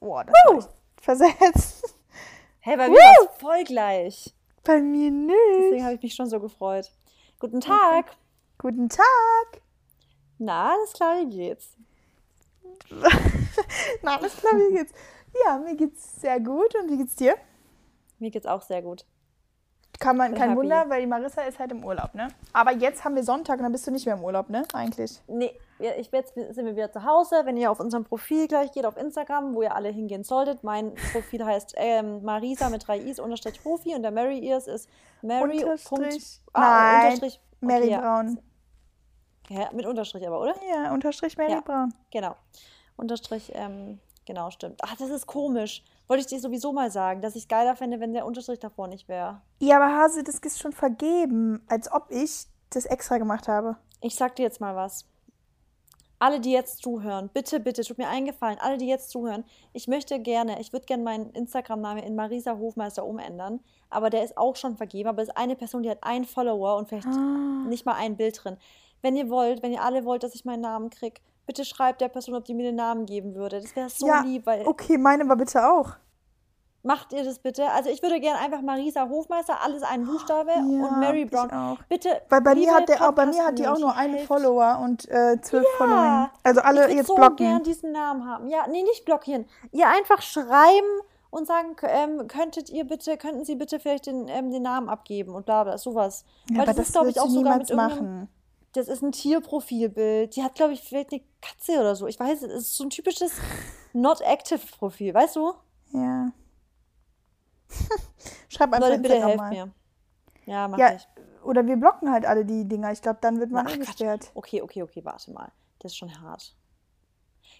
Boah, das uh. versetzt. Hey, bei mir war es voll gleich. Bei mir nicht. Deswegen habe ich mich schon so gefreut. Guten Tag. Okay. Guten Tag. Na, alles klar, wie geht's? Na, alles klar, wie geht's? Ja, mir geht's sehr gut. Und wie geht's dir? Mir geht's auch sehr gut. Kann man, kein happy. Wunder, weil die Marissa ist halt im Urlaub, ne? Aber jetzt haben wir Sonntag und dann bist du nicht mehr im Urlaub, ne? Eigentlich. Nee, ich, jetzt sind wir wieder zu Hause. Wenn ihr auf unserem Profil gleich geht, auf Instagram, wo ihr alle hingehen solltet, mein Profil heißt ähm, Marisa mit drei I's unterstrich Profi und der Mary Ears ist Mary. Unterstrich. Ah, Nein, unterstrich, okay, Mary Braun. Ja, mit Unterstrich aber, oder? Ja, Unterstrich Mary ja, Braun. Genau. Unterstrich, ähm, genau, stimmt. Ach, das ist komisch. Wollte ich dir sowieso mal sagen, dass ich es geiler fände, wenn der Unterstrich davor nicht wäre. Ja, aber Hase, das ist schon vergeben, als ob ich das extra gemacht habe. Ich sag dir jetzt mal was. Alle, die jetzt zuhören, bitte, bitte, tut mir eingefallen, alle, die jetzt zuhören, ich möchte gerne, ich würde gerne meinen Instagram-Namen in Marisa Hofmeister umändern, aber der ist auch schon vergeben, aber es ist eine Person, die hat einen Follower und vielleicht ah. nicht mal ein Bild drin. Wenn ihr wollt, wenn ihr alle wollt, dass ich meinen Namen kriege, bitte schreibt der Person, ob die mir den Namen geben würde. Das wäre so ja, lieb, weil. Okay, meine aber bitte auch. Macht ihr das bitte? Also ich würde gerne einfach Marisa Hofmeister, alles ein Buchstabe ja, und Mary Brown. Auch. Bitte. Weil bei mir hat der auch, bei mir hat die auch nur einen Follower und äh, zwölf ja, Follower. Also alle ich jetzt so blocken. Ich gern diesen Namen haben. Ja, nee, nicht blockieren. Ihr einfach schreiben und sagen, ähm, könntet ihr bitte, könnten Sie bitte vielleicht den, ähm, den Namen abgeben und bla bla, sowas. Ja, Weil das, das ist, glaube ich, auch sogar mit machen das ist ein Tierprofilbild. Die hat, glaube ich, vielleicht eine Katze oder so. Ich weiß, es ist so ein typisches Not-Active-Profil, weißt du? Ja. Schreib einfach Leute, bitte helft mal. mir. Ja, mach ja, ich. Oder wir blocken halt alle die Dinger. Ich glaube, dann wird man eh gesperrt. Okay, okay, okay, warte mal. Das ist schon hart.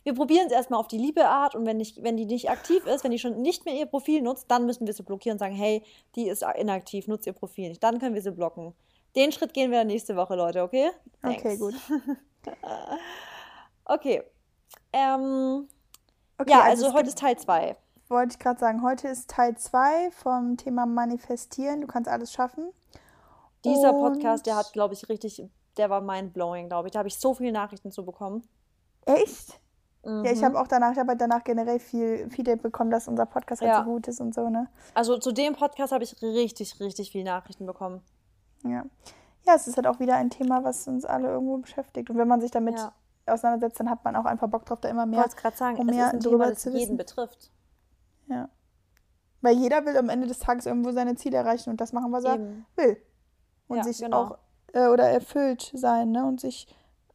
Wir probieren es erstmal auf die liebe Art und wenn, nicht, wenn die nicht aktiv ist, wenn die schon nicht mehr ihr Profil nutzt, dann müssen wir sie blockieren und sagen, hey, die ist inaktiv, nutzt ihr Profil nicht. Dann können wir sie blocken. Den Schritt gehen wir nächste Woche, Leute, okay? Thanks. Okay, gut. okay. Ähm, okay. Ja, also, also heute ist Teil 2. Wollte ich gerade sagen, heute ist Teil 2 vom Thema Manifestieren. Du kannst alles schaffen. Dieser Und Podcast, der hat, glaube ich, richtig, der war mind-blowing, glaube ich. Da habe ich so viele Nachrichten zu bekommen. Echt? Mhm. Ja, ich habe auch danach, ich habe halt danach generell viel Feedback bekommen, dass unser Podcast halt ja. so gut ist und so, ne? Also zu dem Podcast habe ich richtig, richtig viele Nachrichten bekommen. Ja. Ja, es ist halt auch wieder ein Thema, was uns alle irgendwo beschäftigt. Und wenn man sich damit ja. auseinandersetzt, dann hat man auch einfach Bock drauf, da immer mehr, ich gerade sagen, es ist ein Thema, das jeden betrifft. Ja. Weil jeder will am Ende des Tages irgendwo seine Ziele erreichen und das machen, was Eben. er will. Und ja, sich genau. auch äh, oder erfüllt sein, ne? Und sich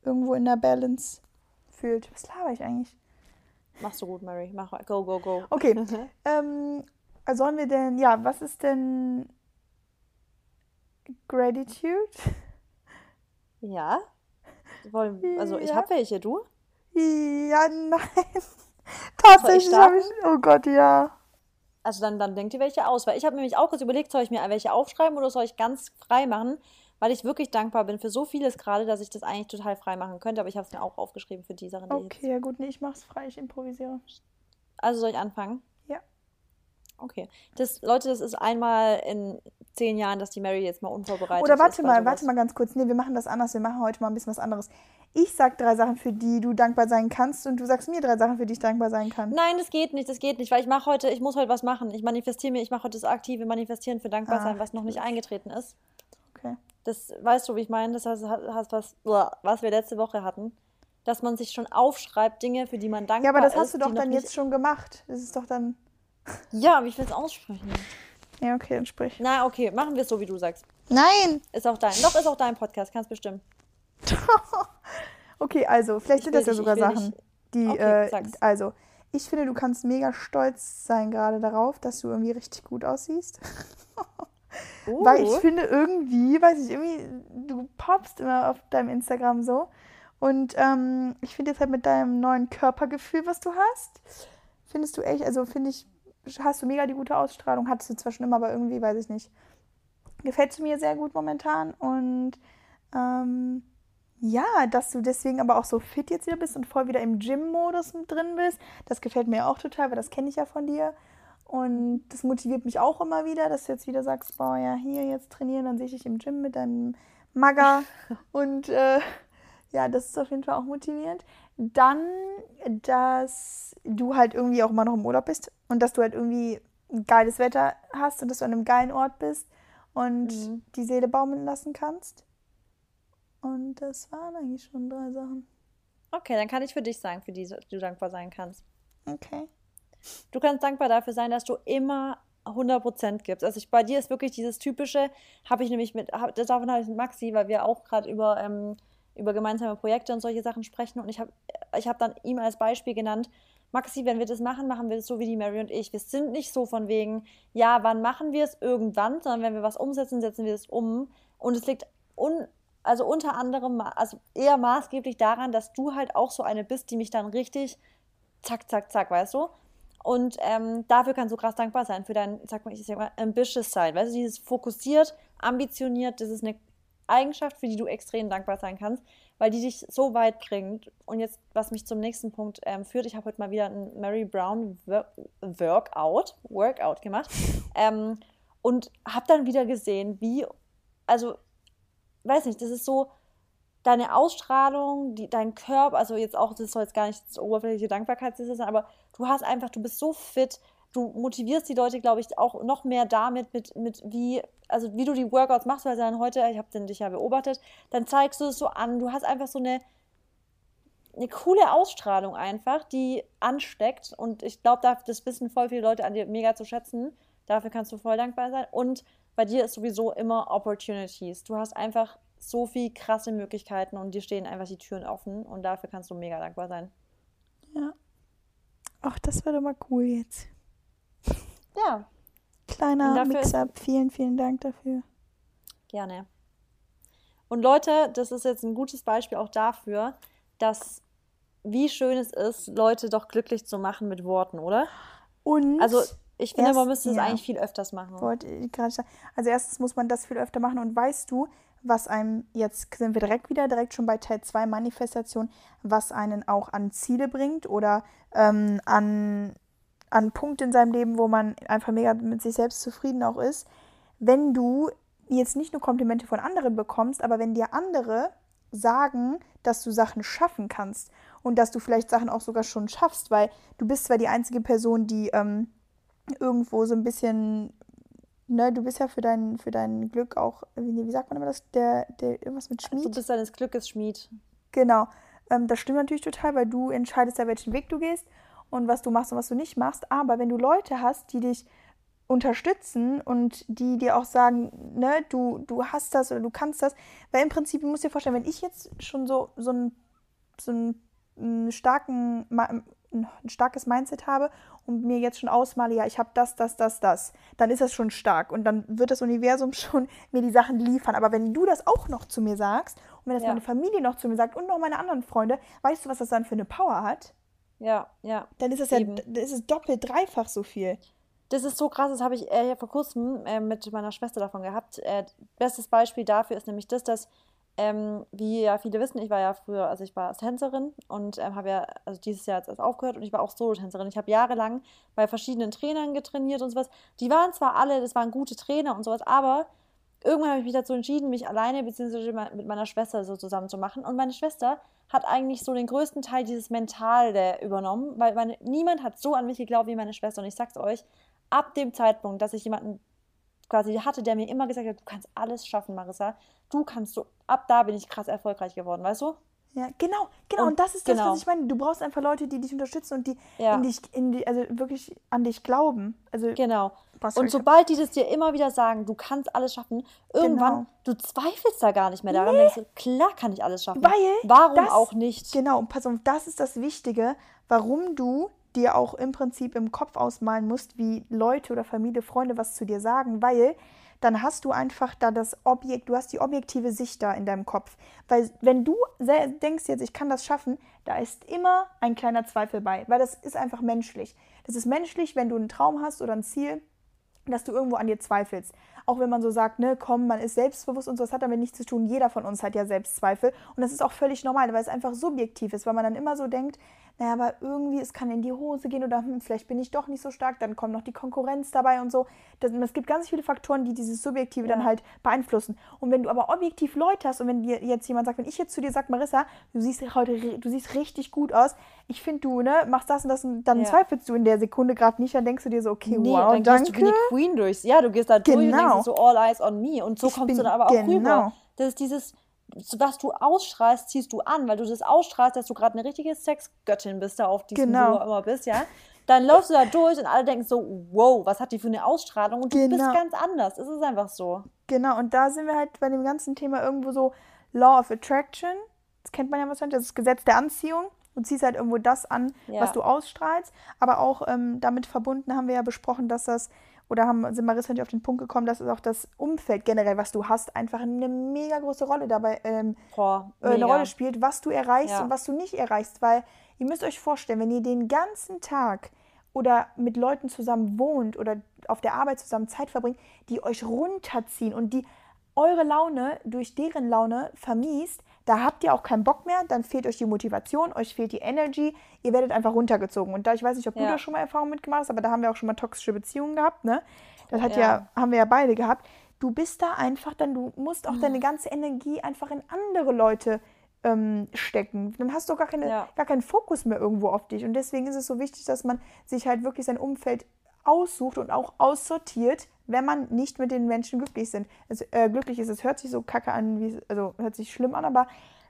irgendwo in der Balance fühlt. Was laber ich eigentlich? Machst du gut, Mary. Mach go, go, go. Okay. ähm, sollen wir denn, ja, was ist denn Gratitude? Ja. Also ich ja. habe welche, du? Ja, nein. Tatsächlich habe ich. Oh Gott, ja. Also dann, dann denkt ihr welche aus. Weil ich habe nämlich auch kurz überlegt, soll ich mir welche aufschreiben oder soll ich ganz frei machen? Weil ich wirklich dankbar bin für so vieles gerade, dass ich das eigentlich total frei machen könnte. Aber ich habe es mir auch aufgeschrieben für die Sachen. Die okay, ja gut, nee, ich mache es frei, ich improvisiere. Also soll ich anfangen? Ja. Okay. Das, Leute, das ist einmal in zehn Jahren, dass die Mary jetzt mal unvorbereitet Oder warte ist. Oder warte mal, warte mal ganz kurz. Nee, wir machen das anders. Wir machen heute mal ein bisschen was anderes. Ich sag drei Sachen, für die du dankbar sein kannst und du sagst mir drei Sachen, für die ich dankbar sein kann. Nein, das geht nicht, das geht nicht, weil ich mache heute, ich muss heute was machen. Ich manifestiere mir, ich mache heute das aktive Manifestieren für dankbar sein, was noch nicht eingetreten ist. Okay. Das weißt du, wie ich meine? Das heißt, was, was wir letzte Woche hatten. Dass man sich schon aufschreibt, Dinge, für die man dankbar ist. Ja, aber das hast ist, du doch dann jetzt schon gemacht. Das ist doch dann. Ja, aber ich will es aussprechen. Ja, okay, dann sprich. Na, okay, machen wir es so, wie du sagst. Nein! Ist auch dein. Doch, ist auch dein Podcast, kannst bestimmen. okay, also, vielleicht sind das ja sogar Sachen, nicht. die. Okay, äh, also, ich finde, du kannst mega stolz sein gerade darauf, dass du irgendwie richtig gut aussiehst. oh. Weil ich finde irgendwie, weiß ich, irgendwie, du poppst immer auf deinem Instagram so. Und ähm, ich finde jetzt halt mit deinem neuen Körpergefühl, was du hast, findest du echt, also finde ich, hast du mega die gute Ausstrahlung, hattest du zwar schon immer, aber irgendwie, weiß ich nicht. Gefällt mir sehr gut momentan und ähm, ja, dass du deswegen aber auch so fit jetzt wieder bist und voll wieder im Gym-Modus drin bist, das gefällt mir auch total, weil das kenne ich ja von dir. Und das motiviert mich auch immer wieder, dass du jetzt wieder sagst, boah, ja, hier jetzt trainieren, dann sehe ich dich im Gym mit deinem Magger. und äh, ja, das ist auf jeden Fall auch motivierend. Dann, dass du halt irgendwie auch immer noch im Urlaub bist und dass du halt irgendwie geiles Wetter hast und dass du an einem geilen Ort bist und mhm. die Seele baumeln lassen kannst. Und das waren eigentlich schon drei Sachen. Okay, dann kann ich für dich sagen, für die du dankbar sein kannst. Okay. Du kannst dankbar dafür sein, dass du immer 100% gibst. Also ich, bei dir ist wirklich dieses typische, habe ich nämlich mit, hab, davon habe ich mit Maxi, weil wir auch gerade über, ähm, über gemeinsame Projekte und solche Sachen sprechen und ich habe ich hab dann ihm als Beispiel genannt, Maxi, wenn wir das machen, machen wir das so wie die Mary und ich. Wir sind nicht so von wegen, ja, wann machen wir es irgendwann, sondern wenn wir was umsetzen, setzen wir es um. Und es liegt un, also unter anderem, also eher maßgeblich daran, dass du halt auch so eine bist, die mich dann richtig zack, zack, zack, weißt du? Und ähm, dafür kannst du krass dankbar sein, für dein, sag mal, ich sag mal, ambitious sein. Weißt du, dieses fokussiert, ambitioniert, das ist eine Eigenschaft, für die du extrem dankbar sein kannst weil die dich so weit bringt. Und jetzt, was mich zum nächsten Punkt ähm, führt, ich habe heute mal wieder ein Mary Brown Workout, Workout gemacht ähm, und habe dann wieder gesehen, wie, also, weiß nicht, das ist so, deine Ausstrahlung, die, dein Körper, also jetzt auch, das soll jetzt gar nicht oberflächliche Dankbarkeit sein, aber du hast einfach, du bist so fit, du motivierst die Leute, glaube ich, auch noch mehr damit, mit, mit wie, also wie du die Workouts machst, weil dann heute, ich habe dich ja beobachtet, dann zeigst du es so an. Du hast einfach so eine, eine coole Ausstrahlung einfach, die ansteckt. Und ich glaube, das wissen voll viele Leute an dir mega zu schätzen. Dafür kannst du voll dankbar sein. Und bei dir ist sowieso immer Opportunities. Du hast einfach so viel krasse Möglichkeiten und dir stehen einfach die Türen offen. Und dafür kannst du mega dankbar sein. Ja. Ach, das wäre doch mal cool jetzt. Ja. Kleiner Mix-up. Vielen, vielen Dank dafür. Gerne. Und Leute, das ist jetzt ein gutes Beispiel auch dafür, dass wie schön es ist, Leute doch glücklich zu machen mit Worten, oder? Und also ich finde, erst, man müsste es ja, eigentlich viel öfters machen. Wollte ich gerade sagen. Also erstens muss man das viel öfter machen und weißt du, was einem, jetzt sind wir direkt wieder, direkt schon bei Teil 2 Manifestation, was einen auch an Ziele bringt oder ähm, an an Punkt in seinem Leben, wo man einfach mega mit sich selbst zufrieden auch ist, wenn du jetzt nicht nur Komplimente von anderen bekommst, aber wenn dir andere sagen, dass du Sachen schaffen kannst und dass du vielleicht Sachen auch sogar schon schaffst, weil du bist zwar die einzige Person, die ähm, irgendwo so ein bisschen, ne, du bist ja für dein, für dein Glück auch, wie, wie sagt man immer das, der, der irgendwas mit Schmied? Du bist deines Glückes Schmied. Genau. Ähm, das stimmt natürlich total, weil du entscheidest ja, welchen Weg du gehst und was du machst und was du nicht machst. Aber wenn du Leute hast, die dich unterstützen und die dir auch sagen, ne, du, du hast das oder du kannst das, weil im Prinzip, du musst dir vorstellen, wenn ich jetzt schon so, so ein, so einen starken, ein starkes Mindset habe und mir jetzt schon ausmale, ja, ich habe das, das, das, das, dann ist das schon stark und dann wird das Universum schon mir die Sachen liefern. Aber wenn du das auch noch zu mir sagst und wenn das ja. meine Familie noch zu mir sagt und noch meine anderen Freunde, weißt du, was das dann für eine Power hat? Ja, ja. Dann ist es ja dann ist es doppelt, dreifach so viel. Das ist so krass, das habe ich äh, vor kurzem äh, mit meiner Schwester davon gehabt. Äh, bestes Beispiel dafür ist nämlich das, dass, ähm, wie ja viele wissen, ich war ja früher, also ich war Tänzerin und ähm, habe ja also dieses Jahr jetzt erst aufgehört und ich war auch Solo-Tänzerin. Ich habe jahrelang bei verschiedenen Trainern getrainiert und sowas. Die waren zwar alle, das waren gute Trainer und sowas, aber irgendwann habe ich mich dazu entschieden, mich alleine bzw. mit meiner Schwester so zusammen zu machen. Und meine Schwester hat eigentlich so den größten Teil dieses Mentale übernommen, weil meine, niemand hat so an mich geglaubt wie meine Schwester. Und ich sag's euch, ab dem Zeitpunkt, dass ich jemanden quasi hatte, der mir immer gesagt hat, du kannst alles schaffen, Marissa, du kannst so, ab da bin ich krass erfolgreich geworden, weißt du? Ja, genau, genau. Und, und das ist das, genau. was ich meine. Du brauchst einfach Leute, die dich unterstützen und die ja. in dich, in die, also wirklich an dich glauben. Also genau. Und sobald die das dir immer wieder sagen, du kannst alles schaffen, irgendwann, genau. du zweifelst da gar nicht mehr daran. Nee. Du, klar kann ich alles schaffen. Weil Warum das, auch nicht? Genau, und pass auf, das ist das Wichtige, warum du dir auch im Prinzip im Kopf ausmalen musst, wie Leute oder Familie, Freunde was zu dir sagen, weil dann hast du einfach da das Objekt, du hast die objektive Sicht da in deinem Kopf. Weil wenn du denkst jetzt, ich kann das schaffen, da ist immer ein kleiner Zweifel bei, weil das ist einfach menschlich. Das ist menschlich, wenn du einen Traum hast oder ein Ziel, dass du irgendwo an dir zweifelst. Auch wenn man so sagt, ne, komm, man ist selbstbewusst und so, das hat damit nichts zu tun. Jeder von uns hat ja Selbstzweifel. Und das ist auch völlig normal, weil es einfach subjektiv ist, weil man dann immer so denkt, naja, aber irgendwie, es kann in die Hose gehen oder hm, vielleicht bin ich doch nicht so stark, dann kommt noch die Konkurrenz dabei und so. Das, es gibt ganz viele Faktoren, die dieses Subjektive ja. dann halt beeinflussen. Und wenn du aber objektiv Leute hast und wenn dir jetzt jemand sagt, wenn ich jetzt zu dir sage, Marissa, du siehst heute, du siehst richtig gut aus, ich finde, du ne, machst das und das und dann ja. zweifelst du in der Sekunde gerade nicht, dann denkst du dir so, okay, nee, wow, dann danke. gehst du wie die Queen durch. Ja, du gehst da genau. durch und denkst so, all eyes on me. Und so ich kommst du dann aber auch genau. rüber. Das ist dieses, was du ausstrahlst, ziehst du an, weil du das ausstrahlst, dass du gerade eine richtige Sexgöttin bist, da auf diesem, genau. wo du immer bist, ja. Dann läufst du da durch und alle denken so, wow, was hat die für eine Ausstrahlung? Und du genau. bist ganz anders. Es ist einfach so. Genau, und da sind wir halt bei dem ganzen Thema irgendwo so Law of Attraction. Das kennt man ja wahrscheinlich, das ist das Gesetz der Anziehung. Du ziehst halt irgendwo das an, ja. was du ausstrahlst. Aber auch ähm, damit verbunden haben wir ja besprochen, dass das oder haben, sind Marissa ich auf den Punkt gekommen, dass es auch das Umfeld generell, was du hast, einfach eine mega große Rolle dabei ähm, Boah, äh, eine Rolle spielt, was du erreichst ja. und was du nicht erreichst. Weil ihr müsst euch vorstellen, wenn ihr den ganzen Tag oder mit Leuten zusammen wohnt oder auf der Arbeit zusammen Zeit verbringt, die euch runterziehen und die eure Laune durch deren Laune vermiest, da habt ihr auch keinen Bock mehr, dann fehlt euch die Motivation, euch fehlt die Energy, ihr werdet einfach runtergezogen. Und da, ich weiß nicht, ob ja. du da schon mal Erfahrung mitgemacht hast, aber da haben wir auch schon mal toxische Beziehungen gehabt, ne? Das hat ja, ja haben wir ja beide gehabt. Du bist da einfach dann, du musst auch mhm. deine ganze Energie einfach in andere Leute ähm, stecken. Dann hast du gar, keine, ja. gar keinen Fokus mehr irgendwo auf dich. Und deswegen ist es so wichtig, dass man sich halt wirklich sein Umfeld aussucht und auch aussortiert, wenn man nicht mit den Menschen glücklich sind. Es, äh, glücklich ist. Es hört sich so kacke an, wie also hört sich schlimm an, aber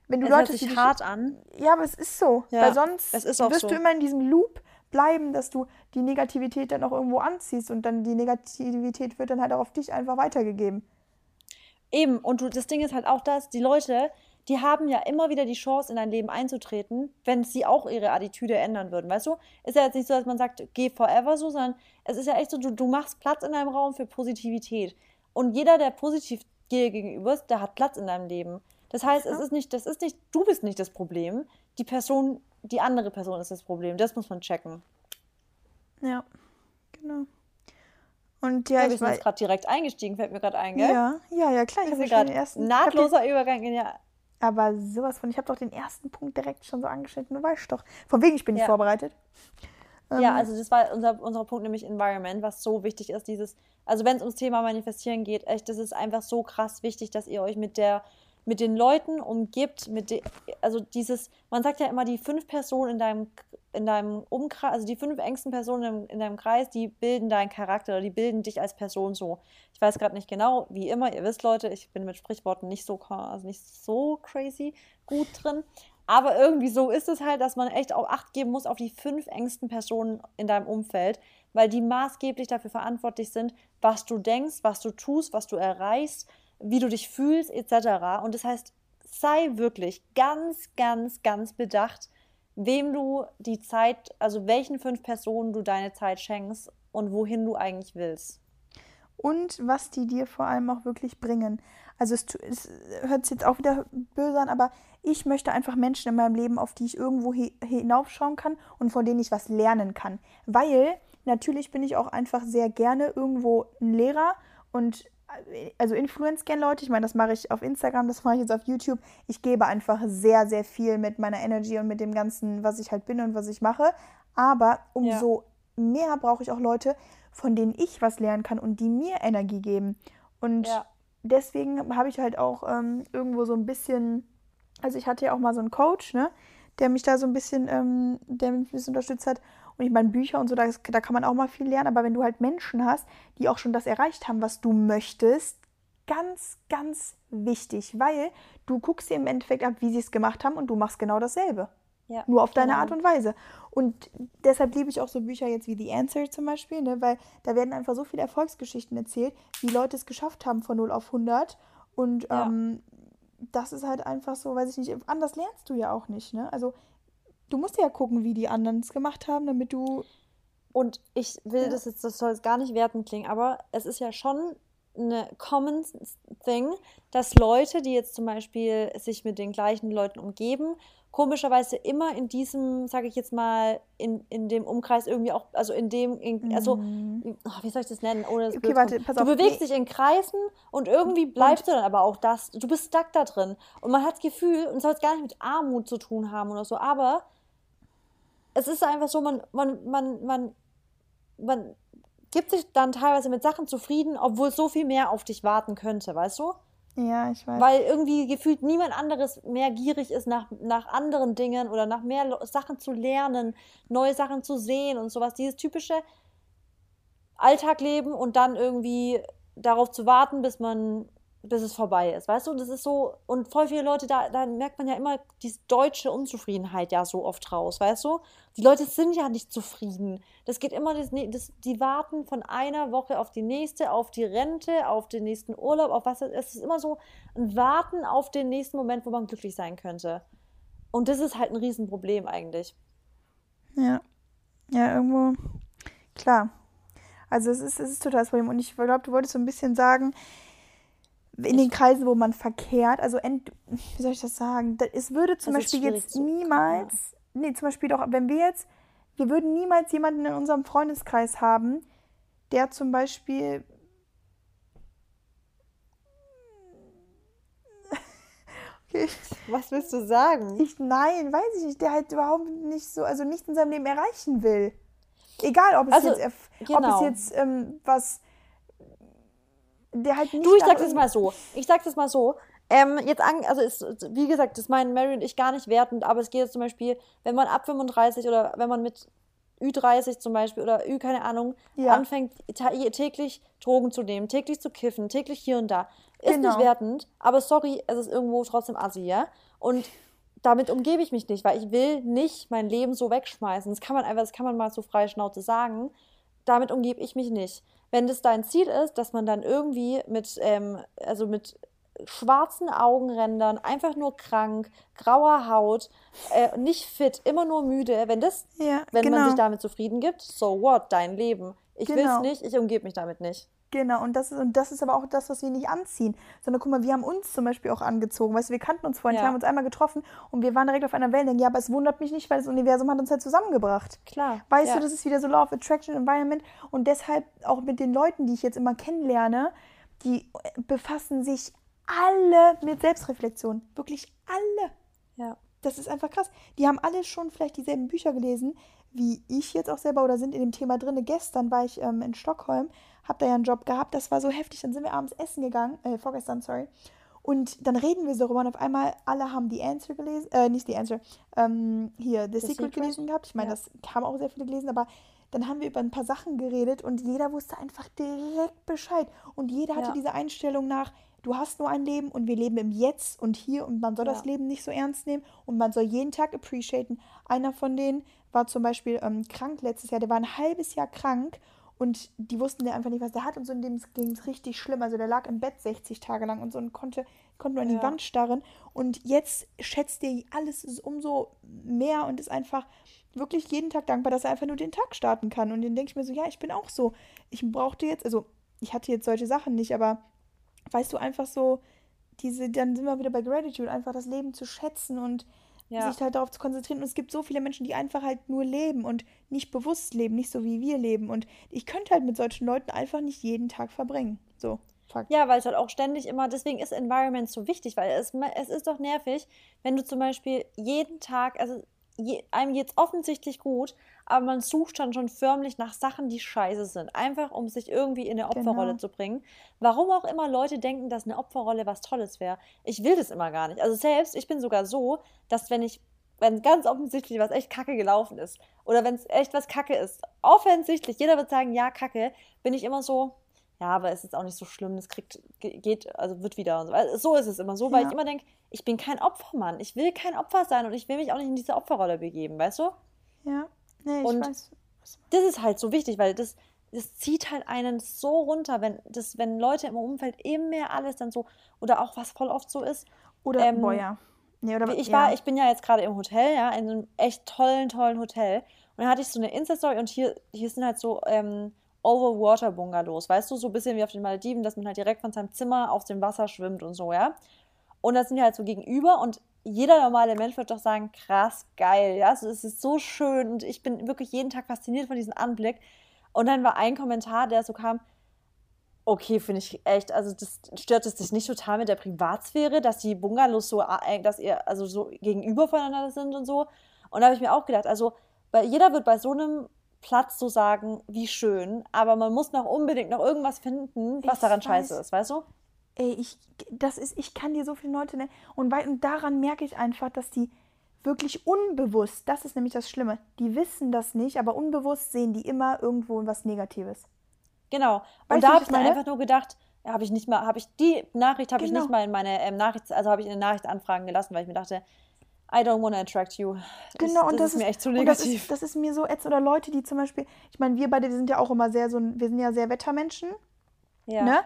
wenn du es Leute hört sich hart an. Ja, aber es ist so, ja, weil sonst wirst so. du immer in diesem Loop bleiben, dass du die Negativität dann auch irgendwo anziehst und dann die Negativität wird dann halt auch auf dich einfach weitergegeben. Eben, und du, das Ding ist halt auch das, die Leute, die haben ja immer wieder die Chance, in dein Leben einzutreten, wenn sie auch ihre Attitüde ändern würden. Weißt du? Ist ja jetzt nicht so, dass man sagt, geh forever so, sondern es ist ja echt so, du, du machst Platz in deinem Raum für Positivität. Und jeder, der positiv dir gegenüber ist, der hat Platz in deinem Leben. Das heißt, es ist nicht, das ist nicht, du bist nicht das Problem. Die Person, die andere Person ist das Problem. Das muss man checken. Ja, genau. Und ja, ja wir sind jetzt gerade direkt eingestiegen, fällt mir gerade ein, gell? Ja, ja, ja, klar. Ich habe gerade ersten nahtloser Übergang in ja aber sowas von, ich habe doch den ersten Punkt direkt schon so angeschnitten, du weißt doch. Von wegen, ich bin nicht vorbereitet. Ja, ähm, also das war unser, unser Punkt, nämlich Environment, was so wichtig ist, dieses, also wenn es ums Thema Manifestieren geht, echt, das ist einfach so krass wichtig, dass ihr euch mit der, mit den Leuten umgibt, mit de, also dieses, man sagt ja immer, die fünf Personen in deinem, in deinem Umkreis, also die fünf engsten Personen in, in deinem Kreis, die bilden deinen Charakter oder die bilden dich als Person so. Ich weiß gerade nicht genau, wie immer, ihr wisst Leute, ich bin mit Sprichworten nicht so, also nicht so crazy gut drin, aber irgendwie so ist es halt, dass man echt auch Acht geben muss auf die fünf engsten Personen in deinem Umfeld, weil die maßgeblich dafür verantwortlich sind, was du denkst, was du tust, was du erreichst, wie du dich fühlst, etc. Und das heißt, sei wirklich ganz, ganz, ganz bedacht, wem du die Zeit, also welchen fünf Personen du deine Zeit schenkst und wohin du eigentlich willst. Und was die dir vor allem auch wirklich bringen. Also es, es hört sich jetzt auch wieder böse an, aber ich möchte einfach Menschen in meinem Leben, auf die ich irgendwo hinaufschauen kann und von denen ich was lernen kann. Weil natürlich bin ich auch einfach sehr gerne irgendwo ein Lehrer und also influence gerne Leute. Ich meine, das mache ich auf Instagram, das mache ich jetzt auf YouTube. Ich gebe einfach sehr, sehr viel mit meiner Energy und mit dem Ganzen, was ich halt bin und was ich mache. Aber umso ja. mehr brauche ich auch Leute, von denen ich was lernen kann und die mir Energie geben. Und ja. deswegen habe ich halt auch ähm, irgendwo so ein bisschen, also ich hatte ja auch mal so einen Coach, ne, der mich da so ein bisschen, ähm, der mich ein bisschen unterstützt hat. Und ich meine, Bücher und so, da, da kann man auch mal viel lernen. Aber wenn du halt Menschen hast, die auch schon das erreicht haben, was du möchtest, ganz, ganz wichtig, weil du guckst dir im Endeffekt ab, wie sie es gemacht haben und du machst genau dasselbe. Ja, Nur auf genau. deine Art und Weise. Und deshalb liebe ich auch so Bücher jetzt wie The Answer zum Beispiel, ne? weil da werden einfach so viele Erfolgsgeschichten erzählt, wie Leute es geschafft haben von 0 auf 100. Und ja. ähm, das ist halt einfach so, weiß ich nicht, anders lernst du ja auch nicht. Ne? Also du musst ja gucken, wie die anderen es gemacht haben, damit du. Und ich will ja. das jetzt, das soll jetzt gar nicht wertend klingen, aber es ist ja schon eine common thing, dass Leute, die jetzt zum Beispiel sich mit den gleichen Leuten umgeben, komischerweise immer in diesem, sage ich jetzt mal, in, in dem Umkreis irgendwie auch, also in dem, in, also, mm. wie soll ich das nennen, ohne das okay, warte, pass Du auf, bewegst nee. dich in Kreisen und irgendwie bleibst und? du dann aber auch das, du bist stuck da drin. Und man hat das Gefühl, und es soll jetzt gar nicht mit Armut zu tun haben oder so, aber es ist einfach so, man, man, man, man, man gibt sich dann teilweise mit Sachen zufrieden, obwohl so viel mehr auf dich warten könnte, weißt du? Ja, ich weiß. Weil irgendwie gefühlt niemand anderes mehr gierig ist nach, nach anderen Dingen oder nach mehr Sachen zu lernen, neue Sachen zu sehen und sowas. Dieses typische Alltag leben und dann irgendwie darauf zu warten, bis man bis es vorbei ist, weißt du? Das ist so, und voll viele Leute, da, da merkt man ja immer diese deutsche Unzufriedenheit ja so oft raus, weißt du? Die Leute sind ja nicht zufrieden. Das geht immer, das, das, die warten von einer Woche auf die nächste, auf die Rente, auf den nächsten Urlaub, auf was. Es ist immer so ein Warten auf den nächsten Moment, wo man glücklich sein könnte. Und das ist halt ein Riesenproblem eigentlich. Ja. Ja, irgendwo. Klar. Also es ist, es ist total das Problem. Und ich glaube, du wolltest so ein bisschen sagen, in den Kreisen, wo man verkehrt, also ent, wie soll ich das sagen? Es würde zum das Beispiel jetzt niemals, ja. nee, zum Beispiel doch, wenn wir jetzt, wir würden niemals jemanden in unserem Freundeskreis haben, der zum Beispiel okay. Was willst du sagen? Ich, nein, weiß ich nicht, der halt überhaupt nicht so, also nichts in seinem Leben erreichen will. Egal, ob es also, jetzt, genau. ob es genau. jetzt ähm, was der halt nicht. Du, ich sag das mal so. Ich sag das mal so. Ähm, jetzt an, also ist, wie gesagt, das meinen Mary und ich gar nicht wertend, aber es geht jetzt zum Beispiel, wenn man ab 35 oder wenn man mit Ü30 zum Beispiel oder Ü, keine Ahnung, ja. anfängt täglich Drogen zu nehmen, täglich zu kiffen, täglich hier und da. Ist genau. nicht wertend, aber sorry, es ist irgendwo trotzdem assi, ja? Und damit umgebe ich mich nicht, weil ich will nicht mein Leben so wegschmeißen. Das kann man einfach, das kann man mal so frei Schnauze sagen. Damit umgebe ich mich nicht wenn das dein Ziel ist, dass man dann irgendwie mit, ähm, also mit schwarzen Augenrändern, einfach nur krank, grauer Haut, äh, nicht fit, immer nur müde, wenn das, ja, wenn genau. man sich damit zufrieden gibt, so what, dein Leben. Ich genau. will es nicht, ich umgebe mich damit nicht. Genau, und das, ist, und das ist aber auch das, was wir nicht anziehen. Sondern guck mal, wir haben uns zum Beispiel auch angezogen. Weißt du, wir kannten uns vorhin, ja. haben uns einmal getroffen und wir waren direkt auf einer Wellenlänge. Ja, aber es wundert mich nicht, weil das Universum hat uns halt zusammengebracht. Klar. Weißt ja. du, das ist wieder so Law of Attraction Environment. Und deshalb auch mit den Leuten, die ich jetzt immer kennenlerne, die befassen sich alle mit Selbstreflexion. Wirklich alle. Ja. Das ist einfach krass. Die haben alle schon vielleicht dieselben Bücher gelesen, wie ich jetzt auch selber oder sind in dem Thema drin. Gestern war ich ähm, in Stockholm hab da ja einen Job gehabt, das war so heftig. Dann sind wir abends essen gegangen, äh, vorgestern, sorry. Und dann reden wir so darüber und auf einmal alle haben die Answer gelesen, äh, nicht die Answer, ähm, hier, The, The Secret, Secret, gelesen gehabt. Ich meine, ja. das haben auch sehr viele gelesen, aber dann haben wir über ein paar Sachen geredet und jeder wusste einfach direkt Bescheid. Und jeder hatte ja. diese Einstellung nach, du hast nur ein Leben und wir leben im Jetzt und hier und man soll ja. das Leben nicht so ernst nehmen und man soll jeden Tag appreciaten. Einer von denen war zum Beispiel ähm, krank letztes Jahr, der war ein halbes Jahr krank und die wussten ja einfach nicht, was der hat. Und so in dem ging es richtig schlimm. Also der lag im Bett 60 Tage lang und so und konnte, konnte nur an die ja. Wand starren. Und jetzt schätzt er alles umso mehr und ist einfach wirklich jeden Tag dankbar, dass er einfach nur den Tag starten kann. Und dann denke ich mir so, ja, ich bin auch so. Ich brauchte jetzt, also ich hatte jetzt solche Sachen nicht, aber weißt du, einfach so, diese, dann sind wir wieder bei Gratitude, einfach das Leben zu schätzen und ja. sich halt darauf zu konzentrieren. Und es gibt so viele Menschen, die einfach halt nur leben und nicht bewusst leben, nicht so wie wir leben. Und ich könnte halt mit solchen Leuten einfach nicht jeden Tag verbringen. So. Fakt. Ja, weil es halt auch ständig immer, deswegen ist Environment so wichtig, weil es, es ist doch nervig, wenn du zum Beispiel jeden Tag, also je, einem es offensichtlich gut, aber man sucht dann schon förmlich nach Sachen, die scheiße sind. Einfach, um sich irgendwie in eine Opferrolle genau. zu bringen. Warum auch immer Leute denken, dass eine Opferrolle was Tolles wäre. Ich will das immer gar nicht. Also selbst, ich bin sogar so, dass wenn ich, wenn ganz offensichtlich was echt kacke gelaufen ist, oder wenn es echt was kacke ist, offensichtlich, jeder wird sagen, ja, kacke, bin ich immer so, ja, aber es ist auch nicht so schlimm, es kriegt, geht, also wird wieder und so. Also so ist es immer so, weil ja. ich immer denke, ich bin kein Opfermann. Ich will kein Opfer sein und ich will mich auch nicht in diese Opferrolle begeben, weißt du? Ja, nee, ich und weiß. Das ist halt so wichtig, weil das, das zieht halt einen so runter, wenn, das, wenn Leute im Umfeld eben mehr alles dann so, oder auch was voll oft so ist. Oder, ähm, boah, ja. Nee, oder, ich, war, ja. ich bin ja jetzt gerade im Hotel, ja, in einem echt tollen, tollen Hotel. Und da hatte ich so eine Insta-Story und hier, hier sind halt so, ähm, Overwater-Bungalows, weißt du, so ein bisschen wie auf den Malediven, dass man halt direkt von seinem Zimmer auf dem Wasser schwimmt und so, ja. Und das sind wir halt so gegenüber und jeder normale Mensch wird doch sagen, krass, geil, ja, also es ist so schön und ich bin wirklich jeden Tag fasziniert von diesem Anblick. Und dann war ein Kommentar, der so kam, okay, finde ich echt, also das stört es dich nicht total mit der Privatsphäre, dass die Bungalows so, äh, dass ihr also so gegenüber voneinander sind und so. Und da habe ich mir auch gedacht, also weil jeder wird bei so einem Platz so sagen, wie schön, aber man muss noch unbedingt noch irgendwas finden, was ich daran weiß. scheiße ist, weißt du? Ey, ich, das ist, ich kann dir so viele Leute nennen. Und, weil, und daran merke ich einfach, dass die wirklich unbewusst, das ist nämlich das Schlimme, die wissen das nicht, aber unbewusst sehen die immer irgendwo was Negatives. Genau. Und weißt da habe ich dann einfach nur gedacht, habe ich nicht mal, habe ich die Nachricht habe genau. ich nicht mal in meine ähm, Nachricht, also habe ich in den Nachrichtanfragen gelassen, weil ich mir dachte, I don't want to attract you. Genau, ich, und das, das ist mir echt zu negativ. Das ist, das ist, mir so ätzend. Oder Leute, die zum Beispiel, ich meine, wir beide, wir sind ja auch immer sehr so, wir sind ja sehr Wettermenschen. Ja. Ne?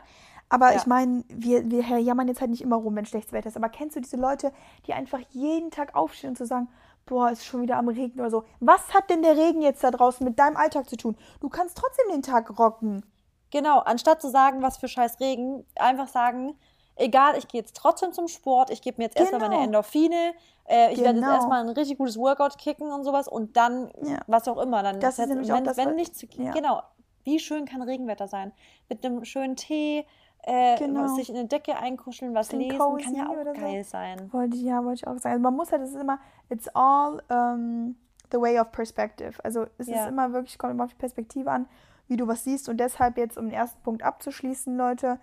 Aber ja. ich meine, wir, wir jammern jetzt halt nicht immer rum, wenn schlechtes Wetter ist. Aber kennst du diese Leute, die einfach jeden Tag aufstehen und zu so sagen, boah, ist schon wieder am Regen oder so. Was hat denn der Regen jetzt da draußen mit deinem Alltag zu tun? Du kannst trotzdem den Tag rocken. Genau, anstatt zu sagen, was für scheiß Regen, einfach sagen, egal, ich gehe jetzt trotzdem zum Sport, ich gebe mir jetzt genau. erstmal meine Endorphine, äh, ich genau. werde jetzt genau. erstmal ein richtig gutes Workout kicken und sowas und dann ja. was auch immer. Dann das ist nämlich wenn, auch das, wenn nichts, ja. genau, wie schön kann Regenwetter sein? Mit einem schönen Tee, äh, genau. sich in eine Decke einkuscheln, was lesen, kann ja auch geil so. sein. Wollte, ja, wollte ich auch sagen. Also man muss halt, es ist immer, it's all um, the way of perspective. Also es ja. ist immer wirklich, kommt immer auf die Perspektive an, wie du was siehst. Und deshalb jetzt, um den ersten Punkt abzuschließen, Leute,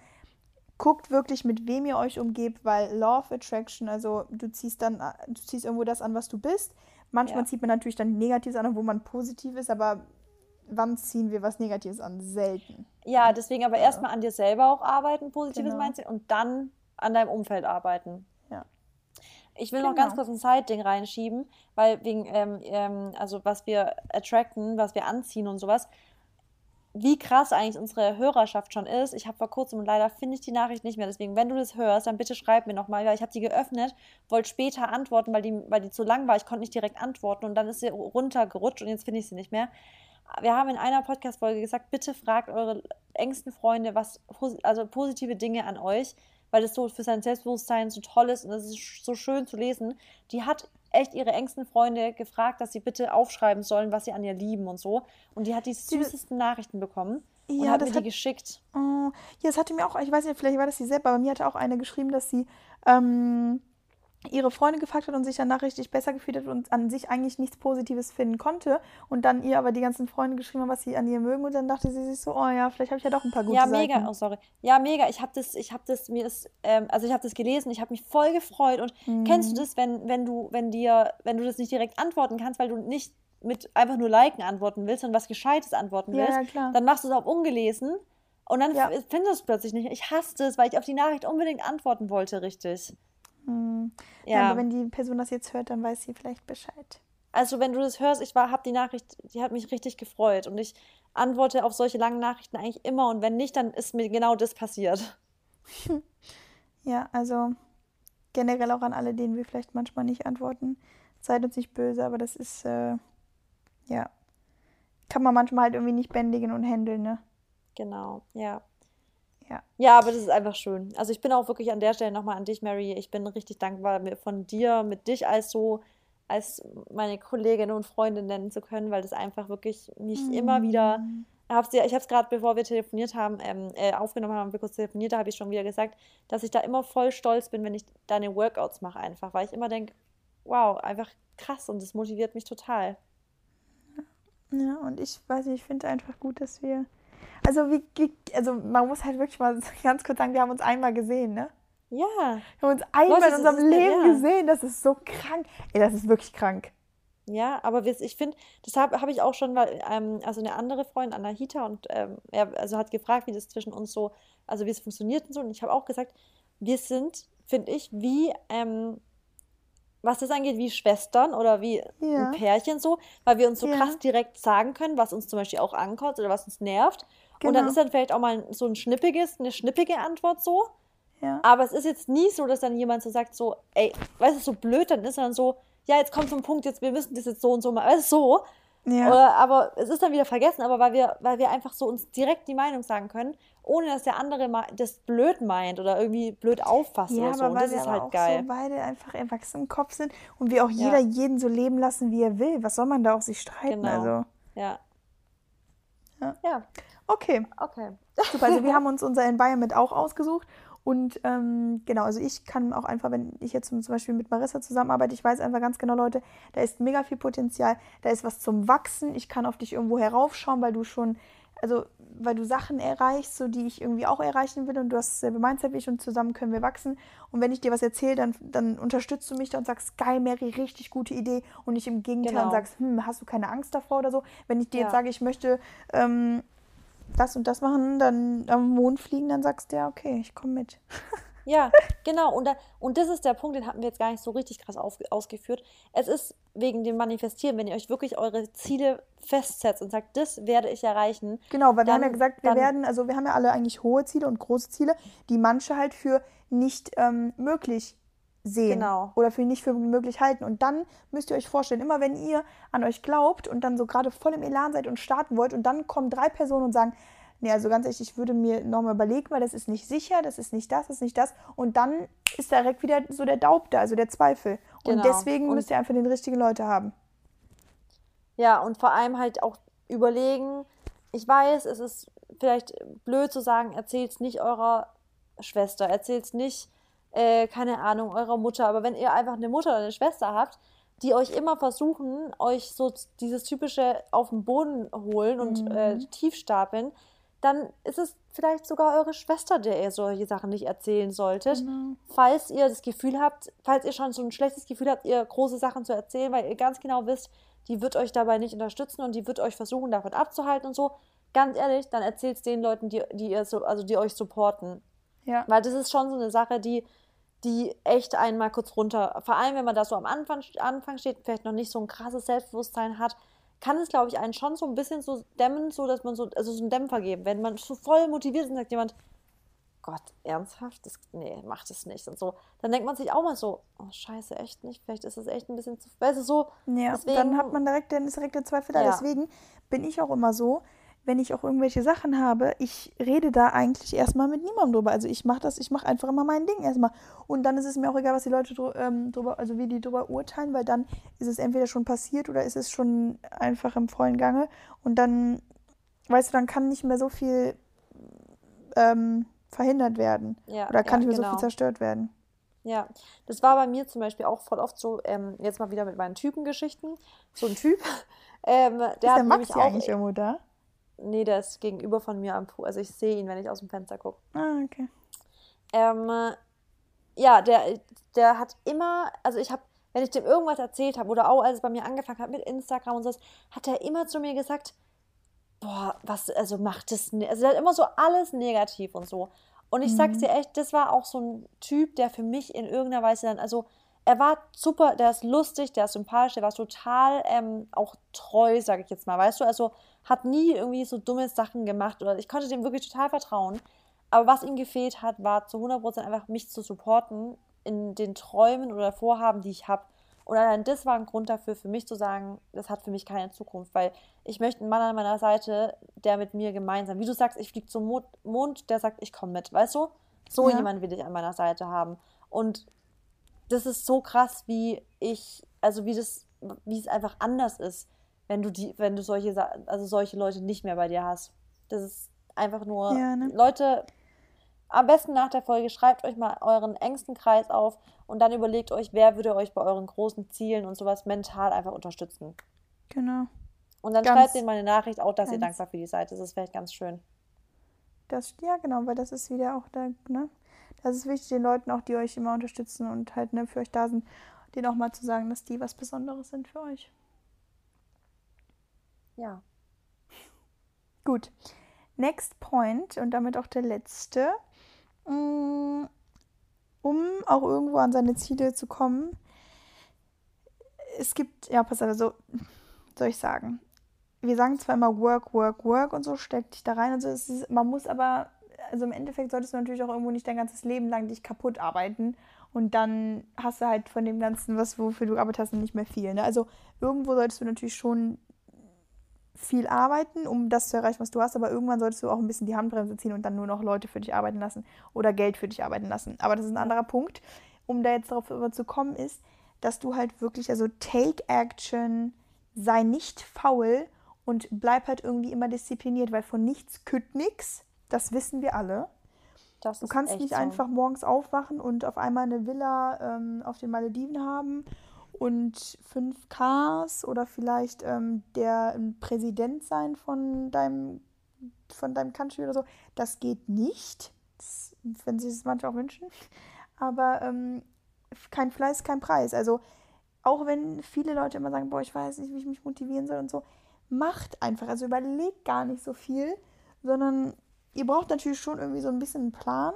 guckt wirklich, mit wem ihr euch umgebt, weil Law of Attraction, also du ziehst dann, du ziehst irgendwo das an, was du bist. Manchmal ja. zieht man natürlich dann Negatives an, wo man positiv ist, aber wann ziehen wir was Negatives an? Selten. Ja, deswegen aber erstmal an dir selber auch arbeiten, positives genau. Mindset, und dann an deinem Umfeld arbeiten. Ja. Ich will genau. noch ganz kurz ein Side-Ding reinschieben, weil wegen, ähm, ähm, also was wir attracten, was wir anziehen und sowas, wie krass eigentlich unsere Hörerschaft schon ist. Ich habe vor kurzem und leider finde ich die Nachricht nicht mehr. Deswegen, wenn du das hörst, dann bitte schreib mir nochmal, weil ich habe die geöffnet, wollte später antworten, weil die, weil die zu lang war. Ich konnte nicht direkt antworten und dann ist sie runtergerutscht und jetzt finde ich sie nicht mehr. Wir haben in einer Podcast-Folge gesagt, bitte fragt eure engsten Freunde, was, also positive Dinge an euch, weil das so für sein Selbstbewusstsein so toll ist und es ist so schön zu lesen. Die hat echt ihre engsten Freunde gefragt, dass sie bitte aufschreiben sollen, was sie an ihr lieben und so. Und die hat die süßesten Nachrichten bekommen. Und ja, hat mir die hat, geschickt. Oh, ja, das hatte mir auch, ich weiß nicht, vielleicht war das sie selber, aber mir hatte auch eine geschrieben, dass sie ähm, ihre Freunde gefragt hat und sich danach richtig besser gefühlt hat und an sich eigentlich nichts Positives finden konnte und dann ihr aber die ganzen Freunde geschrieben haben, was sie an ihr mögen und dann dachte sie sich so, oh ja, vielleicht habe ich ja doch ein paar gute Ja, mega, Seiten. oh sorry. Ja, mega, ich habe das, ich habe das, mir ist, ähm, also ich habe das gelesen, ich habe mich voll gefreut und mhm. kennst du das, wenn, wenn du, wenn dir, wenn du das nicht direkt antworten kannst, weil du nicht mit einfach nur liken antworten willst und was Gescheites antworten willst, ja, ja, dann machst du es auf ungelesen und dann ja. findest du es plötzlich nicht. Ich hasste es, weil ich auf die Nachricht unbedingt antworten wollte, richtig. Hm. Ja. ja. aber wenn die Person das jetzt hört, dann weiß sie vielleicht Bescheid. Also wenn du das hörst, ich habe die Nachricht, die hat mich richtig gefreut und ich antworte auf solche langen Nachrichten eigentlich immer und wenn nicht, dann ist mir genau das passiert. ja, also generell auch an alle, denen wir vielleicht manchmal nicht antworten. Seid uns nicht böse, aber das ist, äh, ja, kann man manchmal halt irgendwie nicht bändigen und handeln, ne? Genau, ja. Ja. Ja, aber das ist einfach schön. Also ich bin auch wirklich an der Stelle nochmal an dich, Mary. Ich bin richtig dankbar von dir, mit dich als so, als meine Kollegin und Freundin nennen zu können, weil das einfach wirklich mich mhm. immer wieder. ich habe es gerade, bevor wir telefoniert haben, ähm, äh, aufgenommen haben, wir kurz telefoniert, da habe ich schon wieder gesagt, dass ich da immer voll stolz bin, wenn ich deine Workouts mache, einfach, weil ich immer denke, wow, einfach krass und das motiviert mich total. Ja, und ich weiß nicht, ich finde einfach gut, dass wir also, wie, also man muss halt wirklich mal ganz kurz sagen, wir haben uns einmal gesehen, ne? Ja. Wir haben uns einmal Leute, in unserem Leben ja. gesehen. Das ist so krank. Ey, das ist wirklich krank. Ja, aber ich finde, deshalb habe ich auch schon, weil, ähm, also eine andere Freundin, Anahita, und ähm, er also hat gefragt, wie das zwischen uns so, also wie es funktioniert und so. Und ich habe auch gesagt, wir sind, finde ich, wie, ähm, was das angeht, wie Schwestern oder wie ja. ein Pärchen so, weil wir uns so ja. krass direkt sagen können, was uns zum Beispiel auch ankotzt oder was uns nervt. Genau. Und dann genau. ist dann vielleicht auch mal so ein schnippiges, eine schnippige Antwort so. Ja. Aber es ist jetzt nie so, dass dann jemand so sagt, so, ey, weißt du, so blöd dann ist, dann so, ja, jetzt kommt so ein Punkt, jetzt, wir müssen das jetzt so und so mal, weißt du, so. Ja. Oder, aber es ist dann wieder vergessen, aber weil wir, weil wir einfach so uns direkt die Meinung sagen können, ohne dass der andere das blöd meint oder irgendwie blöd auffasst ja, oder so. Und das ist halt geil. So beide einfach erwachsen im Kopf sind und wir auch jeder ja. jeden so leben lassen, wie er will. Was soll man da auch sich streiten? Genau. Also. Ja. ja. Ja. Okay. Okay. Super, also wir haben uns unser Environment auch ausgesucht Und ähm, genau, also ich kann auch einfach, wenn ich jetzt zum Beispiel mit Marissa zusammenarbeite, ich weiß einfach ganz genau, Leute, da ist mega viel Potenzial, da ist was zum Wachsen, ich kann auf dich irgendwo heraufschauen, weil du schon, also weil du Sachen erreichst, so die ich irgendwie auch erreichen will und du hast dasselbe Mindset wie ich und zusammen können wir wachsen. Und wenn ich dir was erzähle, dann, dann unterstützt du mich da und sagst, geil, Mary, richtig gute Idee. Und nicht im Gegenteil genau. und sagst, hm, hast du keine Angst davor oder so. Wenn ich dir ja. jetzt sage, ich möchte ähm, das und das machen, dann am Mond fliegen, dann sagst du ja, okay, ich komme mit. Ja, genau. Und, da, und das ist der Punkt, den hatten wir jetzt gar nicht so richtig krass auf, ausgeführt. Es ist wegen dem Manifestieren, wenn ihr euch wirklich eure Ziele festsetzt und sagt, das werde ich erreichen. Genau, weil dann, wir haben ja gesagt, wir werden, also wir haben ja alle eigentlich hohe Ziele und große Ziele, die manche halt für nicht ähm, möglich sehen genau. oder für nicht für möglich halten. Und dann müsst ihr euch vorstellen, immer wenn ihr an euch glaubt und dann so gerade voll im Elan seid und starten wollt und dann kommen drei Personen und sagen, nee, also ganz ehrlich, ich würde mir nochmal überlegen, weil das ist nicht sicher, das ist nicht das, das ist nicht das. Und dann ist direkt wieder so der Daub da, also der Zweifel. Und genau. deswegen und müsst ihr einfach den richtigen Leute haben. Ja, und vor allem halt auch überlegen, ich weiß, es ist vielleicht blöd zu sagen, erzählt es nicht eurer Schwester, erzählt es nicht, äh, keine Ahnung, eurer Mutter, aber wenn ihr einfach eine Mutter oder eine Schwester habt, die euch immer versuchen, euch so dieses typische auf den Boden holen und mhm. äh, tief stapeln, dann ist es vielleicht sogar eure Schwester, der ihr solche Sachen nicht erzählen solltet. Genau. Falls ihr das Gefühl habt, falls ihr schon so ein schlechtes Gefühl habt, ihr große Sachen zu erzählen, weil ihr ganz genau wisst, die wird euch dabei nicht unterstützen und die wird euch versuchen, davon abzuhalten und so. Ganz ehrlich, dann erzählt es den Leuten, die, die ihr so, also die euch supporten. Ja. Weil das ist schon so eine Sache, die, die echt einmal kurz runter, vor allem wenn man da so am Anfang, Anfang steht, vielleicht noch nicht so ein krasses Selbstbewusstsein hat, kann es, glaube ich, einen schon so ein bisschen so dämmen, so dass man so, also so einen Dämpfer geben. Wenn man so voll motiviert ist und sagt jemand, Gott, ernsthaft? Das, nee, macht es nicht. Und so, dann denkt man sich auch mal so, oh scheiße, echt nicht. Vielleicht ist es echt ein bisschen zu. Weißt du, so. Ja, deswegen, dann hat man direkt, dann ist direkt der Zweifel da. Ja. Deswegen bin ich auch immer so, wenn ich auch irgendwelche Sachen habe, ich rede da eigentlich erstmal mit niemandem drüber. Also ich mache das, ich mache einfach immer mein Ding erstmal. Und dann ist es mir auch egal, was die Leute ähm, drüber, also wie die drüber urteilen, weil dann ist es entweder schon passiert oder ist es schon einfach im vollen Gange. Und dann, weißt du, dann kann nicht mehr so viel ähm, verhindert werden. Ja, oder kann ja, nicht mehr genau. so viel genau. zerstört werden. Ja, das war bei mir zum Beispiel auch voll oft so, ähm, jetzt mal wieder mit meinen Typengeschichten. So ein Typ, ähm, der ist hat der Max auch, eigentlich irgendwo da? Nee, der ist gegenüber von mir am Pool. Also ich sehe ihn, wenn ich aus dem Fenster gucke. Ah, okay. Ähm, ja, der, der hat immer, also ich habe, wenn ich dem irgendwas erzählt habe oder auch als es bei mir angefangen hat mit Instagram und so, hat er immer zu mir gesagt, boah, was, also macht das, ne also der hat immer so alles negativ und so. Und ich mhm. sag's dir echt, das war auch so ein Typ, der für mich in irgendeiner Weise dann, also er war super, der ist lustig, der ist sympathisch, der war total ähm, auch treu, sage ich jetzt mal, weißt du, also hat nie irgendwie so dumme Sachen gemacht oder ich konnte dem wirklich total vertrauen. Aber was ihm gefehlt hat, war zu 100% einfach mich zu supporten in den Träumen oder Vorhaben, die ich habe. Und allein das war ein Grund dafür, für mich zu sagen, das hat für mich keine Zukunft, weil ich möchte einen Mann an meiner Seite, der mit mir gemeinsam, wie du sagst, ich fliege zum Mond, der sagt, ich komme mit, weißt du? So ja. jemand will ich an meiner Seite haben. Und das ist so krass, wie ich, also wie das, wie es einfach anders ist wenn du die, wenn du solche, also solche Leute nicht mehr bei dir hast. Das ist einfach nur, ja, ne? Leute, am besten nach der Folge schreibt euch mal euren engsten Kreis auf und dann überlegt euch, wer würde euch bei euren großen Zielen und sowas mental einfach unterstützen. Genau. Und dann ganz, schreibt denen mal eine Nachricht auch, dass ihr dankbar für die seid. Das ist vielleicht ganz schön. Das, ja, genau, weil das ist wieder auch da, ne? Das ist wichtig, den Leuten auch, die euch immer unterstützen und halt ne, für euch da sind, denen auch mal zu sagen, dass die was Besonderes sind für euch. Ja. Gut. Next point und damit auch der letzte. Mm, um auch irgendwo an seine Ziele zu kommen. Es gibt, ja, pass auf, also, soll ich sagen. Wir sagen zwar immer Work, Work, Work und so, steck dich da rein und so. Ist, man muss aber, also im Endeffekt solltest du natürlich auch irgendwo nicht dein ganzes Leben lang dich kaputt arbeiten und dann hast du halt von dem Ganzen, was wofür du gearbeitet hast, nicht mehr viel. Ne? Also irgendwo solltest du natürlich schon viel arbeiten, um das zu erreichen, was du hast, aber irgendwann solltest du auch ein bisschen die Handbremse ziehen und dann nur noch Leute für dich arbeiten lassen oder Geld für dich arbeiten lassen. Aber das ist ein anderer Punkt. Um da jetzt darauf zu kommen, ist, dass du halt wirklich, also take action, sei nicht faul und bleib halt irgendwie immer diszipliniert, weil von nichts kütt nix. Das wissen wir alle. Das du kannst nicht so. einfach morgens aufwachen und auf einmal eine Villa ähm, auf den Malediven haben und fünf Cars oder vielleicht ähm, der Präsident sein von deinem, von deinem Country oder so. Das geht nicht, das, wenn sie es manchmal auch wünschen. Aber ähm, kein Fleiß, kein Preis. Also auch wenn viele Leute immer sagen, boah, ich weiß nicht, wie ich mich motivieren soll und so, macht einfach. Also überlegt gar nicht so viel, sondern ihr braucht natürlich schon irgendwie so ein bisschen einen Plan,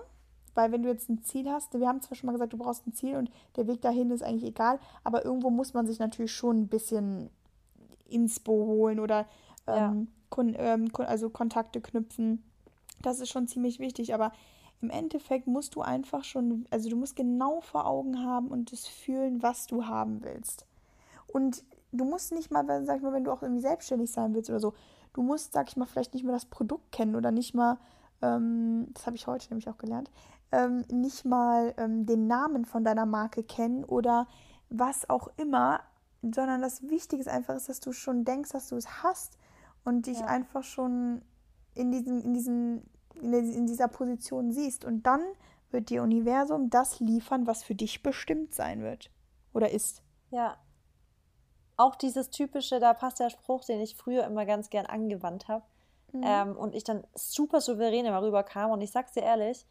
weil wenn du jetzt ein Ziel hast, wir haben zwar schon mal gesagt, du brauchst ein Ziel und der Weg dahin ist eigentlich egal, aber irgendwo muss man sich natürlich schon ein bisschen Inspo holen oder ähm, kon ähm, kon also Kontakte knüpfen. Das ist schon ziemlich wichtig, aber im Endeffekt musst du einfach schon, also du musst genau vor Augen haben und das fühlen, was du haben willst. Und du musst nicht mal, sag ich mal, wenn du auch irgendwie selbstständig sein willst oder so, du musst, sag ich mal, vielleicht nicht mal das Produkt kennen oder nicht mal, ähm, das habe ich heute nämlich auch gelernt, ähm, nicht mal ähm, den Namen von deiner Marke kennen oder was auch immer, sondern das Wichtige ist einfach, ist, dass du schon denkst, dass du es hast und dich ja. einfach schon in diesem, in diesem, in, dieser Position siehst. Und dann wird dir Universum das liefern, was für dich bestimmt sein wird oder ist. Ja, auch dieses typische, da passt der Spruch, den ich früher immer ganz gern angewandt habe. Mhm. Ähm, und ich dann super souverän immer rüberkam. Und ich sag's dir ehrlich,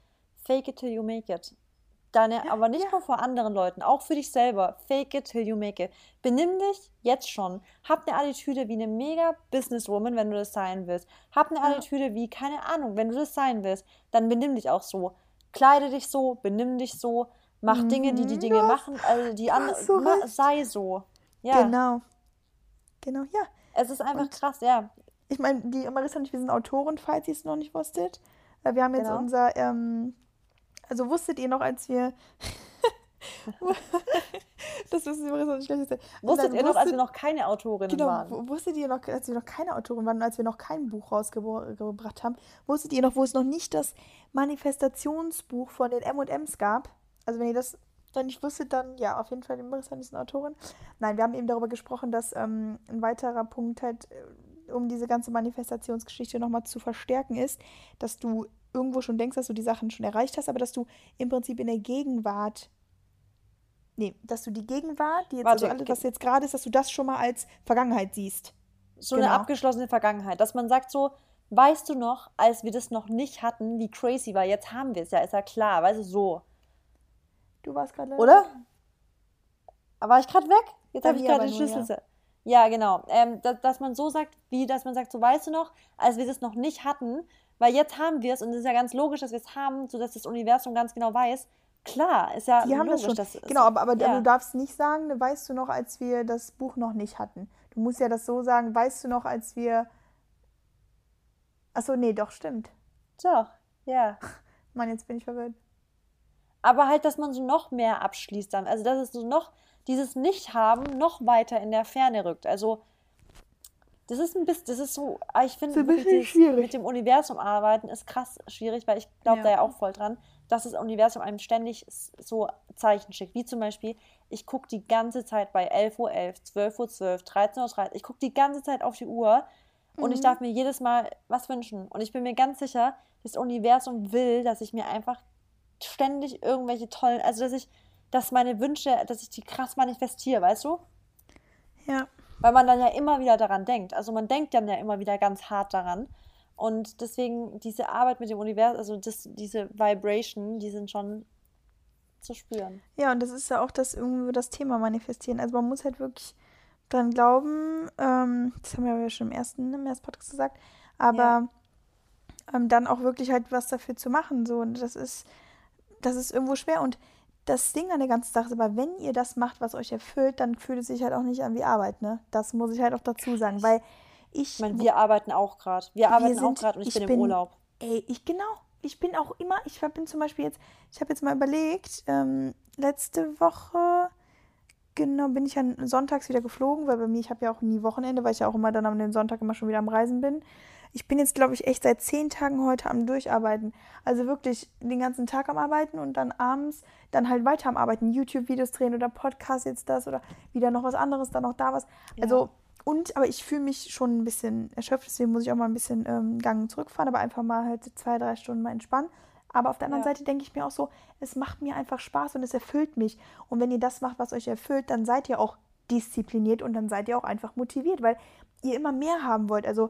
fake it till you make it. Deine, ja, aber nicht ja. nur vor anderen Leuten, auch für dich selber. Fake it till you make it. Benimm dich jetzt schon. Hab eine Attitüde wie eine mega Businesswoman, wenn du das sein willst. Hab eine ja. Attitüde wie, keine Ahnung, wenn du das sein willst, dann benimm dich auch so. Kleide dich so, benimm dich so, mach mhm. Dinge, die die Dinge machen, also die anderen, so sei so. Ja. Genau. Genau, ja. Es ist einfach und krass, ja. Ich meine, die Marissa und ich, wir sind Autoren, falls ihr es noch nicht wusstet. Äh, wir haben jetzt genau. unser, ähm, also wusstet ihr noch, als wir. das wissen Sie, Marissa, das Schlechteste. Wusstet ihr noch, als wir noch keine Autorin genau, waren? Wusstet ihr noch, als wir noch keine Autorin waren, als wir noch kein Buch rausgebracht haben? Wusstet ihr noch, wo es noch nicht das Manifestationsbuch von den M&Ms gab? Also wenn ihr das dann ich wusste dann, ja, auf jeden Fall, die Marissa ist eine Autorin. Nein, wir haben eben darüber gesprochen, dass ähm, ein weiterer Punkt halt, äh, um diese ganze Manifestationsgeschichte nochmal zu verstärken, ist, dass du irgendwo schon denkst, dass du die Sachen schon erreicht hast, aber dass du im Prinzip in der Gegenwart Nee, dass du die Gegenwart, die jetzt, Warte, also alles, was jetzt gerade ist, dass du das schon mal als Vergangenheit siehst. So genau. eine abgeschlossene Vergangenheit. Dass man sagt so, weißt du noch, als wir das noch nicht hatten, wie crazy war, jetzt haben wir es ja, ist ja klar, weißt du, so. Du warst gerade Oder? War ich gerade weg? Jetzt habe ich gerade den Schlüssel. Ja. ja, genau. Ähm, dass, dass man so sagt, wie dass man sagt, so weißt du noch, als wir das noch nicht hatten, weil jetzt haben wir es und es ist ja ganz logisch, dass wir es haben, sodass das Universum ganz genau weiß. Klar, ist ja Die logisch, haben das schon. Das genau, aber, aber ja. du darfst nicht sagen, weißt du noch, als wir das Buch noch nicht hatten. Du musst ja das so sagen, weißt du noch, als wir. Achso, nee, doch, stimmt. Doch, ja. Mann, jetzt bin ich verwirrt aber halt, dass man so noch mehr abschließt dann. Also, dass es so noch dieses Nicht-Haben noch weiter in der Ferne rückt. Also, das ist ein bisschen, das ist so, ah, ich finde, mit dem Universum arbeiten ist krass schwierig, weil ich glaube ja. da ja auch voll dran, dass das Universum einem ständig so Zeichen schickt. Wie zum Beispiel, ich gucke die ganze Zeit bei 11.11 Uhr, 12.12 Uhr, 12, 13.30 Uhr, ich gucke die ganze Zeit auf die Uhr und mhm. ich darf mir jedes Mal was wünschen. Und ich bin mir ganz sicher, das Universum will, dass ich mir einfach ständig irgendwelche tollen, also dass ich, dass meine Wünsche, dass ich die krass manifestiere, weißt du? Ja. Weil man dann ja immer wieder daran denkt. Also man denkt dann ja immer wieder ganz hart daran. Und deswegen diese Arbeit mit dem Universum, also das, diese Vibration, die sind schon zu spüren. Ja, und das ist ja auch das irgendwie das Thema manifestieren. Also man muss halt wirklich dran glauben, ähm, das haben wir ja schon im ersten, im ersten Podcast gesagt, aber ja. ähm, dann auch wirklich halt was dafür zu machen. So, und das ist, das ist irgendwo schwer. Und das Ding an der ganzen Sache ist aber, wenn ihr das macht, was euch erfüllt, dann fühlt es sich halt auch nicht an wie Arbeit, ne? Das muss ich halt auch dazu sagen, weil ich. Ich meine, wir arbeiten auch gerade. Wir arbeiten wir sind, auch gerade und ich, ich bin im Urlaub. Ey, ich genau. Ich bin auch immer, ich bin zum Beispiel jetzt, ich habe jetzt mal überlegt, ähm, letzte Woche, genau, bin ich ja sonntags wieder geflogen, weil bei mir, ich habe ja auch nie Wochenende, weil ich ja auch immer dann am den Sonntag immer schon wieder am Reisen bin. Ich bin jetzt, glaube ich, echt seit zehn Tagen heute am Durcharbeiten. Also wirklich den ganzen Tag am Arbeiten und dann abends dann halt weiter am Arbeiten. YouTube-Videos drehen oder Podcast jetzt das oder wieder noch was anderes, dann noch da was. Ja. Also, und, aber ich fühle mich schon ein bisschen erschöpft, deswegen muss ich auch mal ein bisschen ähm, Gang zurückfahren, aber einfach mal halt zwei, drei Stunden mal entspannen. Aber auf der anderen ja. Seite denke ich mir auch so, es macht mir einfach Spaß und es erfüllt mich. Und wenn ihr das macht, was euch erfüllt, dann seid ihr auch diszipliniert und dann seid ihr auch einfach motiviert, weil ihr immer mehr haben wollt. Also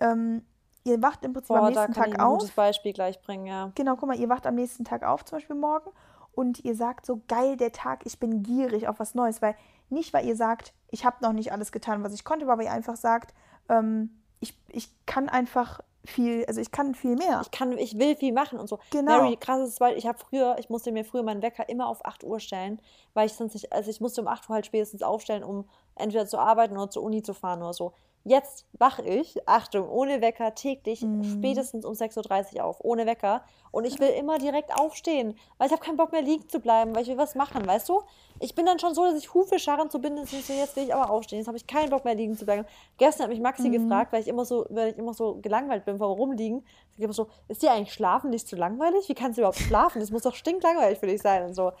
ähm, ihr wacht im Prinzip Boah, am nächsten Tag auf. ein gutes Beispiel gleich bringen, ja. Genau, guck mal, ihr wacht am nächsten Tag auf, zum Beispiel morgen, und ihr sagt so, geil, der Tag, ich bin gierig auf was Neues, weil nicht, weil ihr sagt, ich habe noch nicht alles getan, was ich konnte, aber weil ihr einfach sagt, ähm, ich, ich kann einfach viel, also ich kann viel mehr. Ich kann, ich will viel machen und so. Genau. Mary, krass ist, weil ich habe früher, ich musste mir früher meinen Wecker immer auf 8 Uhr stellen, weil ich sonst nicht, also ich musste um 8 Uhr halt spätestens aufstellen, um entweder zu arbeiten oder zur Uni zu fahren oder so. Jetzt wache ich, Achtung, ohne Wecker täglich mm. spätestens um 6.30 Uhr auf, ohne Wecker. Und ich will immer direkt aufstehen, weil ich habe keinen Bock mehr liegen zu bleiben, weil ich will was machen, weißt du? Ich bin dann schon so, dass ich Hufe scharren zu binden, so jetzt will ich aber aufstehen. Jetzt habe ich keinen Bock mehr liegen zu bleiben. Gestern hat mich Maxi mm. gefragt, weil ich immer so, weil ich immer so gelangweilt bin vom Rumliegen. Ich immer so, ist dir eigentlich Schlafen nicht zu langweilig? Wie kannst du überhaupt schlafen? Das muss doch stinklangweilig für dich sein und so.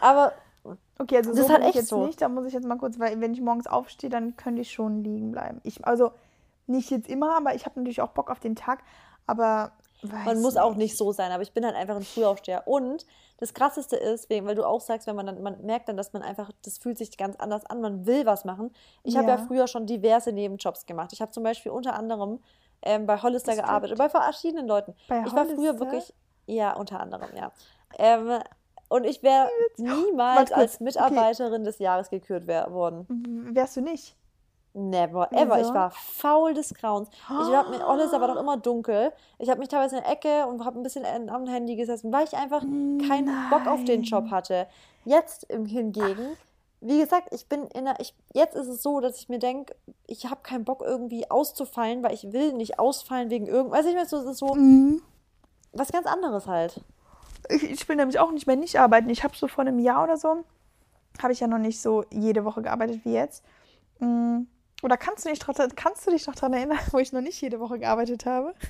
Aber Okay, also das so ist halt echt jetzt so. nicht. Da muss ich jetzt mal kurz, weil wenn ich morgens aufstehe, dann könnte ich schon liegen bleiben. Ich, also nicht jetzt immer, aber ich habe natürlich auch Bock auf den Tag. Aber man muss nicht. auch nicht so sein, aber ich bin halt einfach ein Frühaufsteher. Und das Krasseste ist, weil du auch sagst, wenn man dann, man merkt dann, dass man einfach, das fühlt sich ganz anders an, man will was machen. Ich ja. habe ja früher schon diverse Nebenjobs gemacht. Ich habe zum Beispiel unter anderem ähm, bei Hollister gearbeitet, bei verschiedenen Leuten. Bei ich war früher wirklich, ja, unter anderem, ja. Ähm, und ich wäre niemals als Mitarbeiterin okay. des Jahres gekürt worden. Wärst du nicht? Never, ever. Wieso? Ich war faul des Grauens. Ich habe mir, alles aber doch immer dunkel. Ich habe mich teilweise in der Ecke und habe ein bisschen am Handy gesessen, weil ich einfach keinen Nein. Bock auf den Job hatte. Jetzt im hingegen, wie gesagt, ich bin in der, ich, jetzt ist es so, dass ich mir denke, ich habe keinen Bock irgendwie auszufallen, weil ich will nicht ausfallen wegen irgendwas. Weiß ich mir so, es ist so mhm. was ganz anderes halt. Ich, will nämlich auch nicht mehr nicht arbeiten. Ich habe so vor einem Jahr oder so, habe ich ja noch nicht so jede Woche gearbeitet wie jetzt. Mhm. Oder kannst du, dich, kannst du dich noch daran erinnern, wo ich noch nicht jede Woche gearbeitet habe?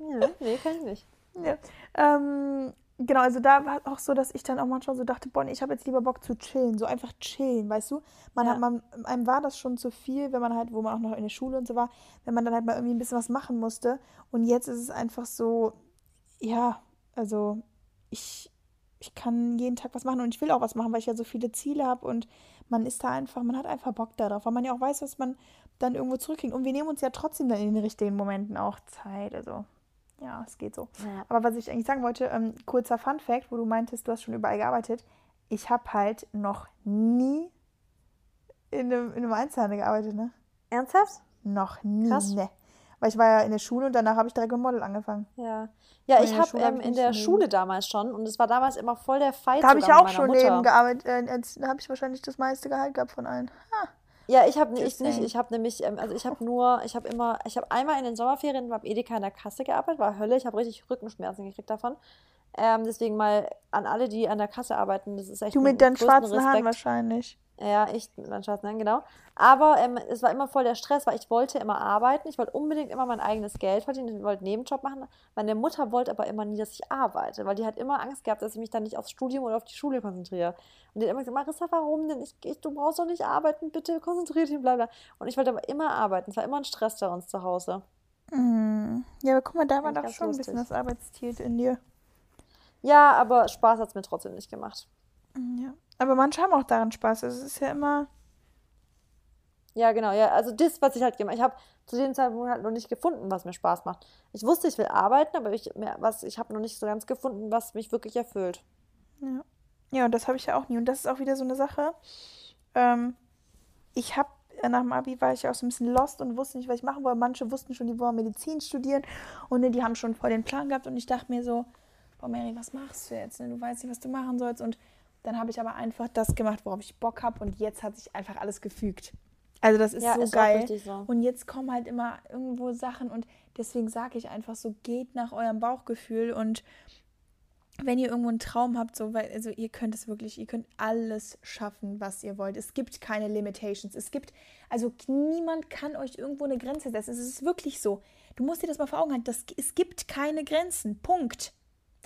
Ja, nee, kann ich nicht. Ja. Ähm, genau, also da war es auch so, dass ich dann auch manchmal so dachte, Bonnie, ich habe jetzt lieber Bock zu chillen, so einfach chillen, weißt du? Man ja. hat, man, einem war das schon zu viel, wenn man halt, wo man auch noch in der Schule und so war, wenn man dann halt mal irgendwie ein bisschen was machen musste. Und jetzt ist es einfach so, ja, also ich, ich kann jeden Tag was machen und ich will auch was machen, weil ich ja so viele Ziele habe und man ist da einfach, man hat einfach Bock darauf, weil man ja auch weiß, was man dann irgendwo zurückkriegt. Und wir nehmen uns ja trotzdem dann in den richtigen Momenten auch Zeit. Also, ja, es geht so. Ja. Aber was ich eigentlich sagen wollte, ähm, kurzer Fun Fact, wo du meintest, du hast schon überall gearbeitet. Ich habe halt noch nie in einem, in einem Einzelhandel gearbeitet, ne? Ernsthaft? Noch nie. Krass. Ne. Weil ich war ja in der Schule und danach habe ich direkt mit Model angefangen. Ja, ja ich habe ähm, in der Schule damals schon und es war damals immer voll der Fight. Da habe ich auch schon Mutter. neben gearbeitet. Äh, da habe ich wahrscheinlich das meiste Gehalt gehabt von allen. Ha. Ja, ich habe ich nicht. Ich habe nämlich, ähm, also ich habe nur, ich habe immer, ich habe einmal in den Sommerferien beim Edeka in der Kasse gearbeitet, war Hölle. Ich habe richtig Rückenschmerzen gekriegt davon. Ähm, deswegen mal an alle, die an der Kasse arbeiten, das ist echt Du mit deinen schwarzen Respekt. Haaren wahrscheinlich. Ja, ich mit meinen schwarzen Haaren, genau. Aber ähm, es war immer voll der Stress, weil ich wollte immer arbeiten. Ich wollte unbedingt immer mein eigenes Geld verdienen. Ich wollte einen Nebenjob machen. Meine Mutter wollte aber immer nie, dass ich arbeite, weil die hat immer Angst gehabt, dass ich mich dann nicht aufs Studium oder auf die Schule konzentriere. Und die hat immer gesagt, Marissa, warum denn? Ich, ich, du brauchst doch nicht arbeiten, bitte konzentriere dich, bla bla. Und ich wollte aber immer arbeiten. Es war immer ein Stress bei uns zu Hause. Mm. Ja, aber guck mal, da war doch schon lustig. ein bisschen das Arbeitstier in dir. Ja, aber Spaß hat es mir trotzdem nicht gemacht. Ja. Aber manche haben auch daran Spaß. Also es ist ja immer. Ja, genau, ja. Also das, was ich halt gemacht habe, zu dem Zeitpunkt halt noch nicht gefunden, was mir Spaß macht. Ich wusste, ich will arbeiten, aber ich, ich habe noch nicht so ganz gefunden, was mich wirklich erfüllt. Ja. Ja, und das habe ich ja auch nie. Und das ist auch wieder so eine Sache. Ähm, ich habe nach dem Abi war ich auch so ein bisschen lost und wusste nicht, was ich machen wollte. Manche wussten schon, die wollen Medizin studieren und die haben schon voll den Plan gehabt und ich dachte mir so, boah Mary, was machst du jetzt? Ne? Du weißt nicht, was du machen sollst und dann habe ich aber einfach das gemacht, worauf ich Bock habe und jetzt hat sich einfach alles gefügt. Also das ist ja, so ist geil. So. Und jetzt kommen halt immer irgendwo Sachen und deswegen sage ich einfach so, geht nach eurem Bauchgefühl und wenn ihr irgendwo einen Traum habt, so, weil, also ihr könnt es wirklich, ihr könnt alles schaffen, was ihr wollt. Es gibt keine Limitations. Es gibt, also niemand kann euch irgendwo eine Grenze setzen. Es ist wirklich so. Du musst dir das mal vor Augen halten. Das, es gibt keine Grenzen. Punkt.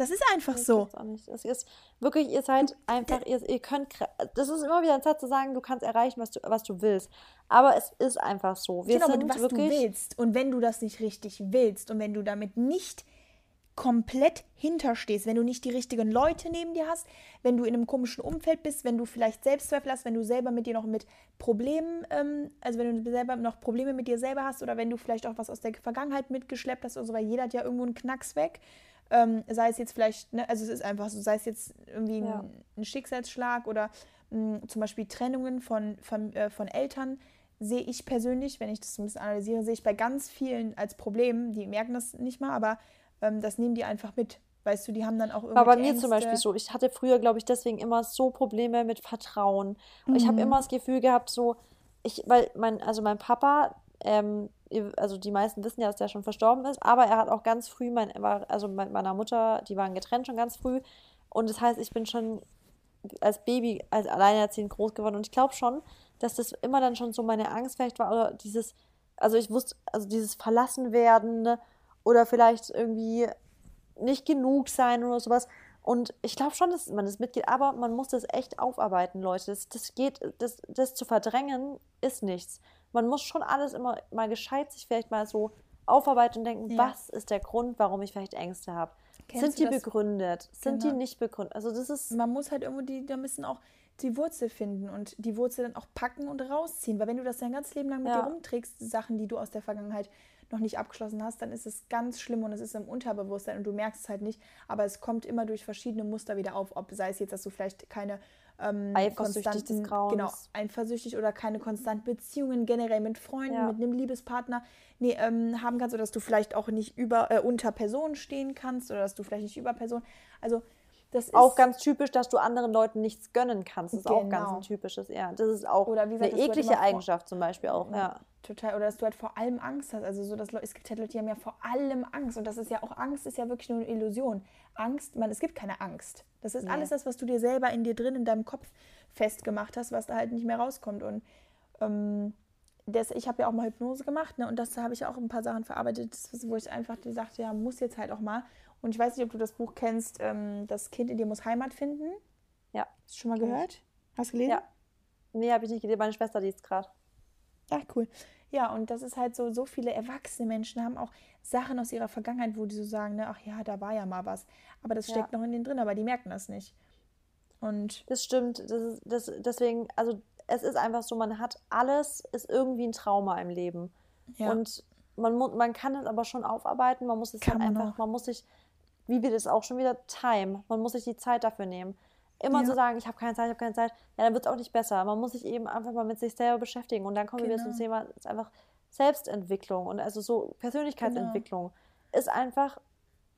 Das ist einfach das so. Auch nicht. Es ist wirklich, ihr seid einfach, ihr, ihr könnt, das ist immer wieder ein Satz zu sagen, du kannst erreichen, was du, was du willst. Aber es ist einfach so. Wir genau, sind was wirklich, du willst. Und wenn du das nicht richtig willst und wenn du damit nicht komplett hinterstehst, wenn du nicht die richtigen Leute neben dir hast, wenn du in einem komischen Umfeld bist, wenn du vielleicht Selbstzweifel hast, wenn du selber mit dir noch mit Problemen, ähm, also wenn du selber noch Probleme mit dir selber hast oder wenn du vielleicht auch was aus der Vergangenheit mitgeschleppt hast oder so, weil jeder hat ja irgendwo einen Knacks weg. Ähm, sei es jetzt vielleicht, ne, also es ist einfach so, sei es jetzt irgendwie ja. ein, ein, Schicksalsschlag oder mh, hm, zum Beispiel Trennungen von, von, äh, von Eltern, sehe ich persönlich, wenn ich das ein bisschen analysiere, sehe ich bei ganz vielen als Problem, die merken das nicht mal, aber ähm, das nehmen die einfach mit. Weißt du, die haben dann auch irgendwie. War bei mir Ängste. zum Beispiel so. Ich hatte früher, glaube ich, deswegen immer so Probleme mit Vertrauen. Mhm. Ich habe immer das Gefühl gehabt, so, ich, weil mein, also mein Papa, ähm, also die meisten wissen ja, dass der schon verstorben ist, aber er hat auch ganz früh, mein, also mit meiner Mutter, die waren getrennt schon ganz früh. Und das heißt, ich bin schon als Baby, als alleinerziehend groß geworden. Und ich glaube schon, dass das immer dann schon so meine Angst vielleicht war, oder dieses, also ich wusste, also dieses Verlassenwerden ne, oder vielleicht irgendwie nicht genug sein oder sowas. Und ich glaube schon, dass man das mitgeht, aber man muss das echt aufarbeiten, Leute. Das, das geht, das, das zu verdrängen ist nichts. Man muss schon alles immer mal gescheit sich vielleicht mal so aufarbeiten und denken, ja. was ist der Grund, warum ich vielleicht Ängste habe? Sind die begründet? Sind genau. die nicht begründet? Also das ist. Man muss halt irgendwo die, da müssen auch die Wurzel finden und die Wurzel dann auch packen und rausziehen. Weil wenn du das dein ganzes Leben lang mit ja. dir rumträgst, Sachen, die du aus der Vergangenheit noch nicht abgeschlossen hast, dann ist es ganz schlimm und es ist im Unterbewusstsein und du merkst es halt nicht, aber es kommt immer durch verschiedene Muster wieder auf, ob sei es jetzt, dass du vielleicht keine ähm, eifersüchtig des Grauens. Genau, eifersüchtig oder keine konstanten Beziehungen generell mit Freunden, ja. mit einem Liebespartner nee, ähm, haben kannst oder dass du vielleicht auch nicht über äh, unter Personen stehen kannst oder dass du vielleicht nicht über Personen, also das ist auch ganz typisch, dass du anderen Leuten nichts gönnen kannst. Das ist genau. auch ganz ein typisches, ja. Das ist auch gesagt, eine eklige Eigenschaft zum Beispiel auch, ja. ja. Total. Oder dass du halt vor allem Angst hast. Also so, dass es gibt halt Leute, die haben ja vor allem Angst. Und das ist ja auch, Angst ist ja wirklich nur eine Illusion. Angst, man, es gibt keine Angst. Das ist nee. alles das, was du dir selber in dir drin, in deinem Kopf festgemacht hast, was da halt nicht mehr rauskommt. Und ähm, das, ich habe ja auch mal Hypnose gemacht, ne? Und das habe ich auch ein paar Sachen verarbeitet, wo ich einfach sagte, ja, muss jetzt halt auch mal. Und ich weiß nicht, ob du das Buch kennst, ähm, Das Kind in dir muss Heimat finden. Ja. Hast du schon mal gehört? Hast du gelesen? Ja. Nee, habe ich nicht gelesen. Meine Schwester liest gerade. Ach, cool. Ja, und das ist halt so, so viele erwachsene Menschen haben auch Sachen aus ihrer Vergangenheit, wo die so sagen, ne, ach ja, da war ja mal was. Aber das steckt ja. noch in denen drin, aber die merken das nicht. Und das stimmt. Das ist, das, deswegen, also es ist einfach so, man hat alles, ist irgendwie ein Trauma im Leben. Ja. Und man, man kann es aber schon aufarbeiten, man muss es kann halt einfach, man muss sich wie wir das auch schon wieder Time. Man muss sich die Zeit dafür nehmen. Immer ja. zu sagen, ich habe keine Zeit, ich habe keine Zeit, ja, dann wird es auch nicht besser. Man muss sich eben einfach mal mit sich selber beschäftigen. Und dann kommen genau. wir zum Thema, ist einfach Selbstentwicklung und also so Persönlichkeitsentwicklung genau. ist einfach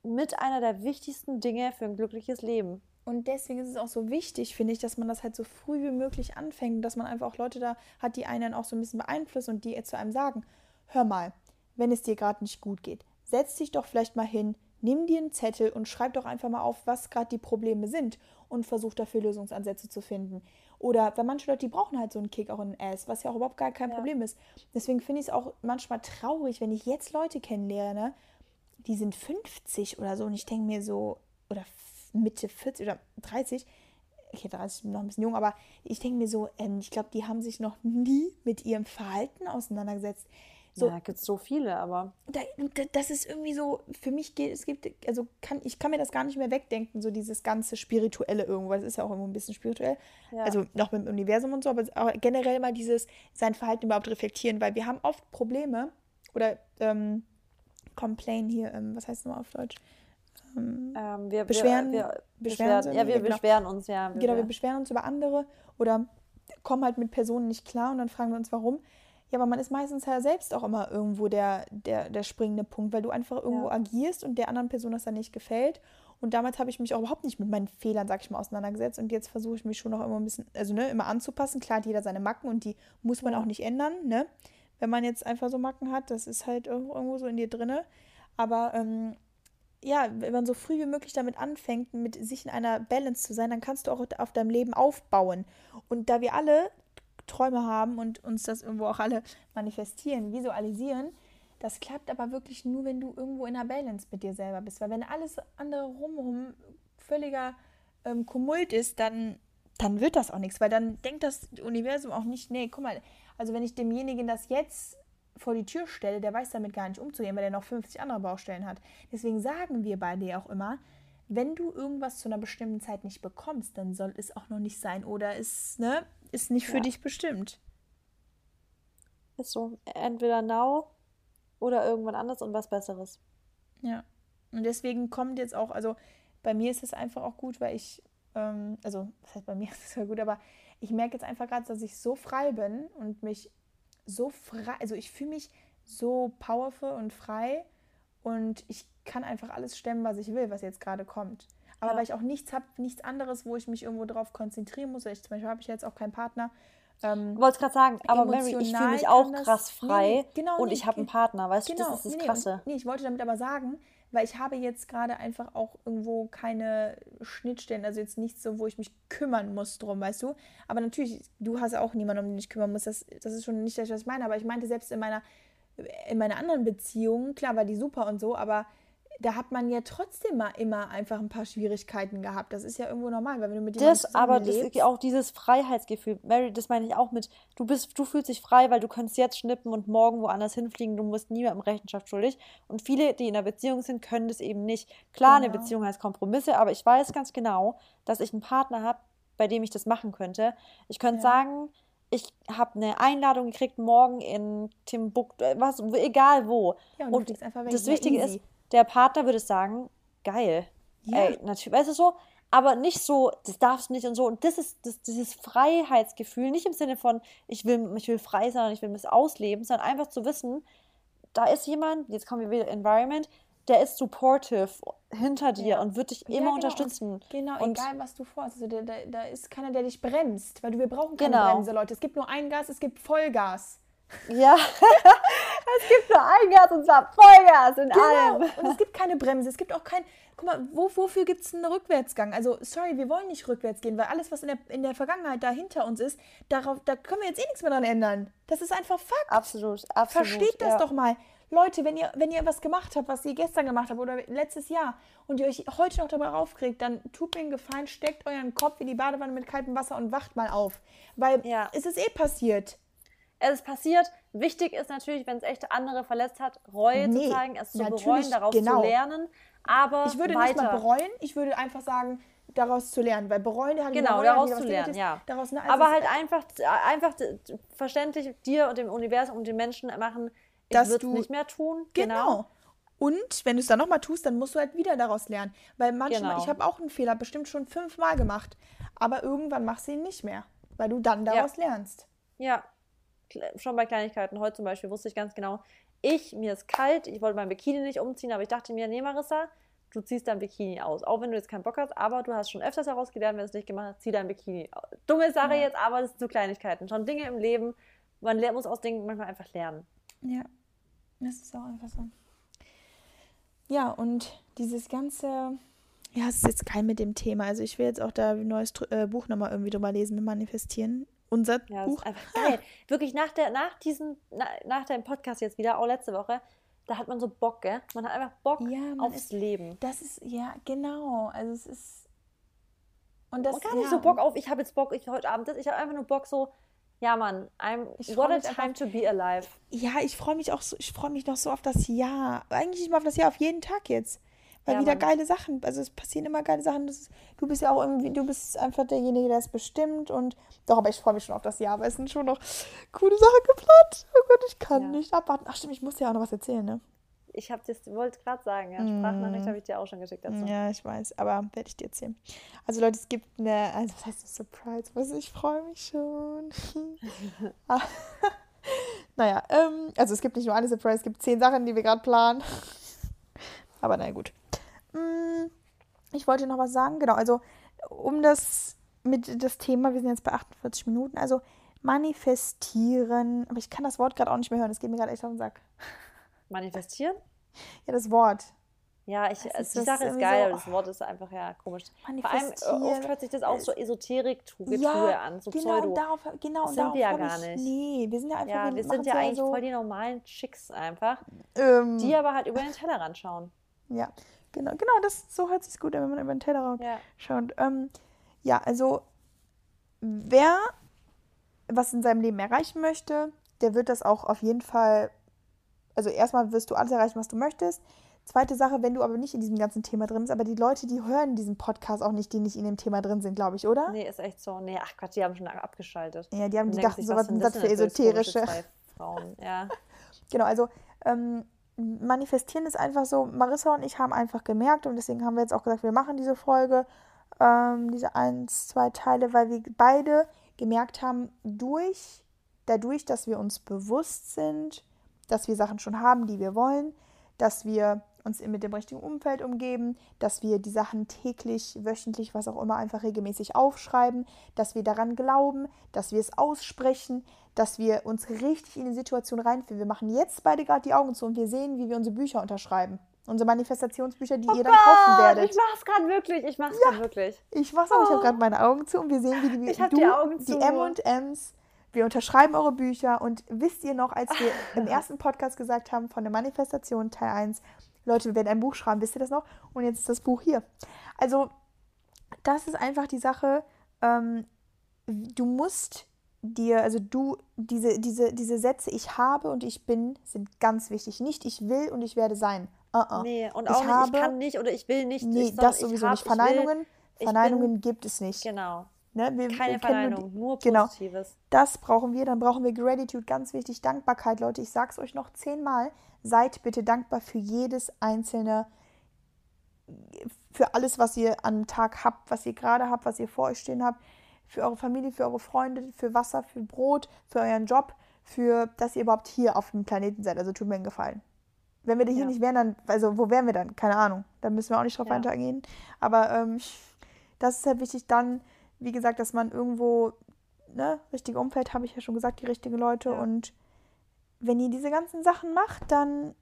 mit einer der wichtigsten Dinge für ein glückliches Leben. Und deswegen ist es auch so wichtig, finde ich, dass man das halt so früh wie möglich anfängt, dass man einfach auch Leute da hat, die einen auch so ein bisschen beeinflussen und die zu einem sagen, hör mal, wenn es dir gerade nicht gut geht, setz dich doch vielleicht mal hin, nimm dir einen Zettel und schreib doch einfach mal auf, was gerade die Probleme sind und versuch dafür Lösungsansätze zu finden. Oder weil manche Leute, die brauchen halt so einen Kick auch in den Ass, was ja auch überhaupt gar kein ja. Problem ist. Deswegen finde ich es auch manchmal traurig, wenn ich jetzt Leute kennenlerne, die sind 50 oder so und ich denke mir so, oder Mitte 40 oder 30, okay, 30 bin noch ein bisschen jung, aber ich denke mir so, ähm, ich glaube, die haben sich noch nie mit ihrem Verhalten auseinandergesetzt. So, ja, gibt es so viele, aber. Da, das ist irgendwie so, für mich geht, es gibt, also kann, ich kann mir das gar nicht mehr wegdenken, so dieses ganze Spirituelle irgendwo, das ist ja auch irgendwo ein bisschen spirituell. Ja. Also noch mit dem Universum und so, aber, aber generell mal dieses, sein Verhalten überhaupt reflektieren, weil wir haben oft Probleme oder ähm, complain hier, ähm, was heißt das nochmal auf Deutsch? Ähm, ähm, wir, beschweren, wir, wir beschweren, beschweren ja, wir genau. beschweren uns, ja. Wir, genau, wir beschweren uns über andere oder kommen halt mit Personen nicht klar und dann fragen wir uns, warum. Ja, aber man ist meistens ja selbst auch immer irgendwo der, der, der springende Punkt, weil du einfach irgendwo ja. agierst und der anderen Person das dann nicht gefällt. Und damals habe ich mich auch überhaupt nicht mit meinen Fehlern, sag ich mal, auseinandergesetzt. Und jetzt versuche ich mich schon noch immer ein bisschen, also ne, immer anzupassen. Klar hat jeder seine Macken und die muss man ja. auch nicht ändern, ne? Wenn man jetzt einfach so Macken hat, das ist halt irgendwo so in dir drinne. Aber ähm, ja, wenn man so früh wie möglich damit anfängt, mit sich in einer Balance zu sein, dann kannst du auch auf deinem Leben aufbauen. Und da wir alle Träume haben und uns das irgendwo auch alle manifestieren, visualisieren. Das klappt aber wirklich nur, wenn du irgendwo in einer Balance mit dir selber bist. Weil wenn alles andere rumrum völliger ähm, Kumult ist, dann, dann wird das auch nichts. Weil dann denkt das Universum auch nicht, nee, guck mal, also wenn ich demjenigen das jetzt vor die Tür stelle, der weiß damit gar nicht umzugehen, weil er noch 50 andere Baustellen hat. Deswegen sagen wir beide ja auch immer, wenn du irgendwas zu einer bestimmten Zeit nicht bekommst, dann soll es auch noch nicht sein oder ist, ne, ist nicht für ja. dich bestimmt. Ist so. Entweder now oder irgendwann anders und was Besseres. Ja. Und deswegen kommt jetzt auch, also bei mir ist es einfach auch gut, weil ich, ähm, also, das heißt, bei mir ist es ja gut, aber ich merke jetzt einfach gerade, dass ich so frei bin und mich so frei, also ich fühle mich so powerful und frei und ich kann einfach alles stemmen, was ich will, was jetzt gerade kommt. Aber ja. weil ich auch nichts habe, nichts anderes, wo ich mich irgendwo drauf konzentrieren muss. Ich, zum Beispiel habe ich jetzt auch keinen Partner. Ähm, Wollte gerade sagen, aber Mary, ich fühle mich auch krass frei nee, genau, und nee, ich habe einen Partner, weißt genau, du, das ist das Krasse. Nee, nee, ich wollte damit aber sagen, weil ich habe jetzt gerade einfach auch irgendwo keine Schnittstellen, also jetzt nichts so, wo ich mich kümmern muss drum, weißt du. Aber natürlich, du hast auch niemanden, um den ich kümmern muss. Das, das ist schon nicht das, was ich meine. Aber ich meinte selbst in meiner, in meiner anderen Beziehung, klar war die super und so, aber da hat man ja trotzdem mal immer einfach ein paar Schwierigkeiten gehabt. Das ist ja irgendwo normal, weil wenn du mit jemandem Das, aber das ist auch dieses Freiheitsgefühl. Mary, das meine ich auch mit, du bist, du fühlst dich frei, weil du kannst jetzt schnippen und morgen woanders hinfliegen, du musst niemandem Rechenschaft schuldig. Und viele, die in einer Beziehung sind, können das eben nicht. Klar, genau. eine Beziehung heißt Kompromisse, aber ich weiß ganz genau, dass ich einen Partner habe, bei dem ich das machen könnte. Ich könnte ja. sagen, ich habe eine Einladung gekriegt morgen in Timbuktu, was, egal wo. Ja, und, und das Wichtige easy. ist, der Partner würde sagen, geil. Ja. Ey, natürlich, weißt du so, aber nicht so, das darfst du nicht und so. Und das ist das, dieses Freiheitsgefühl, nicht im Sinne von, ich will, ich will frei sein und ich will mich ausleben, sondern einfach zu wissen, da ist jemand, jetzt kommen wir wieder Environment, der ist supportive hinter dir ja. und wird dich immer genau. unterstützen. Genau, und egal was du vorhast. Also da, da, da, ist keiner, der dich bremst, weil du, wir brauchen keine genau. Bremse, Leute. Es gibt nur ein Gas, es gibt Vollgas. Ja, es gibt nur ein Gas und zwar Vollgas in genau. allem. Und es gibt keine Bremse, es gibt auch kein. Guck mal, wo, wofür gibt es einen Rückwärtsgang? Also, sorry, wir wollen nicht rückwärts gehen, weil alles, was in der, in der Vergangenheit da hinter uns ist, darauf, da können wir jetzt eh nichts mehr dran ändern. Das ist einfach Fakt. Absolut, absolut. Versteht das ja. doch mal. Leute, wenn ihr, wenn ihr was gemacht habt, was ihr gestern gemacht habt oder letztes Jahr und ihr euch heute noch dabei aufkriegt, dann tut mir einen Gefallen, steckt euren Kopf in die Badewanne mit kaltem Wasser und wacht mal auf. Weil ja. es ist eh passiert es ist passiert. Wichtig ist natürlich, wenn es echt andere verletzt hat, Reue nee, zu zeigen, es zu bereuen, daraus genau. zu lernen. Aber ich würde weiter. nicht mal bereuen, ich würde einfach sagen, daraus zu lernen, weil bereuen hat genau bereuen, daraus zu lernen, ist, ja. Daraus, ne, also aber halt einfach, einfach verständlich dir und dem Universum und den Menschen machen, ich würde es nicht mehr tun. Genau. genau. Und wenn du es dann nochmal tust, dann musst du halt wieder daraus lernen. Weil manchmal, genau. ich habe auch einen Fehler bestimmt schon fünfmal gemacht, aber irgendwann machst du ihn nicht mehr, weil du dann daraus ja. lernst. Ja, schon bei Kleinigkeiten. Heute zum Beispiel wusste ich ganz genau, ich, mir ist kalt, ich wollte mein Bikini nicht umziehen, aber ich dachte mir, nee, Marissa, du ziehst dein Bikini aus. Auch wenn du jetzt keinen Bock hast, aber du hast schon öfters herausgelernt, wenn du es nicht gemacht hast, zieh dein Bikini aus. Dumme Sache ja. jetzt, aber das sind so Kleinigkeiten. Schon Dinge im Leben, man muss aus Dingen manchmal einfach lernen. Ja, das ist auch einfach so. Ja, und dieses ganze, ja, es ist jetzt kein mit dem Thema. Also ich will jetzt auch da ein neues äh, Buch nochmal irgendwie drüber lesen mit Manifestieren unser ja, Buch. einfach geil. Wirklich nach, der, nach, diesem, na, nach dem Podcast jetzt wieder, auch letzte Woche, da hat man so Bock, gell? Man hat einfach Bock ja, aufs ist, Leben. Das ist, ja, genau. Also es ist. Und das ist. gar nicht ja. so Bock auf, ich habe jetzt Bock, ich heute Abend das, ich habe einfach nur Bock so, ja, Mann, I'm, what a time einfach, to be alive. Ja, ich freue mich auch so, ich freue mich noch so auf das Jahr. Eigentlich nicht mal auf das Jahr, auf jeden Tag jetzt. Weil ja, wieder geile Sachen, also es passieren immer geile Sachen. Ist, du bist ja auch irgendwie, du bist einfach derjenige, der es bestimmt und doch, aber ich freue mich schon auf das Jahr, weil es sind schon noch coole Sachen geplant. Oh Gott, ich kann ja. nicht abwarten. Ach stimmt, ich muss dir auch noch was erzählen, ne? Ich habe das, wollte gerade sagen, ja, Sprachnachricht mm. habe ich dir auch schon geschickt dazu. Ja, ich weiß, aber werde ich dir erzählen. Also Leute, es gibt eine, also was heißt das, Surprise? Was, ich freue mich schon. Ah. naja, ähm, also es gibt nicht nur eine Surprise, es gibt zehn Sachen, die wir gerade planen. aber naja, gut. Mm, ich wollte noch was sagen. Genau, also um das mit das Thema, wir sind jetzt bei 48 Minuten, also manifestieren, aber ich kann das Wort gerade auch nicht mehr hören, es geht mir gerade echt auf den Sack. Manifestieren? Ja, das Wort. Ja, ich, also die Sache ist geil, so, das Wort ist einfach ja komisch. Vor allem äh, oft hört sich das auch so Esoterik-Getue ja, an, so genau, Pseudo. Darauf, genau, das sind wir ja gar nicht. Nee, wir sind ja einfach. Ja, wir sind ja eigentlich so voll die normalen Chicks einfach, ähm, die aber halt über den Teller schauen. Ja, Genau, genau, das, so hört sich gut an, wenn man über den Tellerrand ja. schaut. Ähm, ja, also wer was in seinem Leben erreichen möchte, der wird das auch auf jeden Fall also erstmal wirst du alles erreichen, was du möchtest. Zweite Sache, wenn du aber nicht in diesem ganzen Thema drin bist, aber die Leute, die hören diesen Podcast auch nicht, die nicht in dem Thema drin sind, glaube ich, oder? Nee, ist echt so. Nee, ach Gott, die haben schon abgeschaltet. Ja, die haben die dachten, sowas sind das für esoterische. Frauen, ja. genau, also ähm, manifestieren ist einfach so, Marissa und ich haben einfach gemerkt und deswegen haben wir jetzt auch gesagt, wir machen diese Folge, ähm, diese eins, zwei Teile, weil wir beide gemerkt haben, durch, dadurch, dass wir uns bewusst sind, dass wir Sachen schon haben, die wir wollen, dass wir uns mit dem richtigen Umfeld umgeben, dass wir die Sachen täglich, wöchentlich, was auch immer, einfach regelmäßig aufschreiben, dass wir daran glauben, dass wir es aussprechen, dass wir uns richtig in die Situation reinfinden. Wir machen jetzt beide gerade die Augen zu und wir sehen, wie wir unsere Bücher unterschreiben. Unsere Manifestationsbücher, die oh ihr dann Gott, kaufen werdet. Ich mach's gerade wirklich, ich mach's ja, gerade wirklich. Ich mach's auch, oh. ich habe gerade meine Augen zu und wir sehen, wie die, ich du, die, Augen zu. die M&Ms wir unterschreiben eure Bücher und wisst ihr noch, als wir im ersten Podcast gesagt haben von der Manifestation Teil 1, Leute, wir werden ein Buch schreiben, wisst ihr das noch? Und jetzt ist das Buch hier. Also, das ist einfach die Sache, ähm, du musst dir, also du, diese, diese, diese Sätze, ich habe und ich bin, sind ganz wichtig. Nicht ich will und ich werde sein. Uh -uh. Nee, und auch ich nicht, habe, ich kann nicht oder ich will nicht. Nee, ich, das sowieso hab, nicht. Verneinungen, will, Verneinungen bin, gibt es nicht. Genau. Ne? Wir, Keine wir Verneinung, nur, nur Positives. Genau, das brauchen wir. Dann brauchen wir Gratitude, ganz wichtig. Dankbarkeit, Leute. Ich sage es euch noch zehnmal. Seid bitte dankbar für jedes einzelne, für alles, was ihr am Tag habt, was ihr gerade habt, was ihr vor euch stehen habt. Für eure Familie, für eure Freunde, für Wasser, für Brot, für euren Job, für, dass ihr überhaupt hier auf dem Planeten seid. Also tut mir einen Gefallen. Wenn wir hier ja. nicht wären, dann, also wo wären wir dann? Keine Ahnung. Da müssen wir auch nicht drauf ja. weitergehen. Aber ähm, das ist halt wichtig. Dann wie gesagt, dass man irgendwo, ne, richtige Umfeld, habe ich ja schon gesagt, die richtigen Leute. Ja. Und wenn ihr diese ganzen Sachen macht, dann.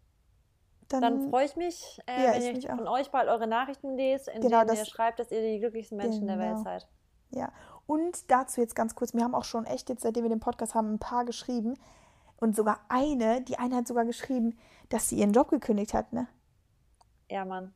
Dann, dann freue ich mich, äh, ja, wenn ihr von euch bald eure Nachrichten lest, in genau, denen das, ihr schreibt, dass ihr die glücklichsten Menschen genau. der Welt genau. seid. Ja, und dazu jetzt ganz kurz, wir haben auch schon echt jetzt, seitdem wir den Podcast haben, ein paar geschrieben. Und sogar eine, die eine hat sogar geschrieben, dass sie ihren Job gekündigt hat, ne? Ja, Mann.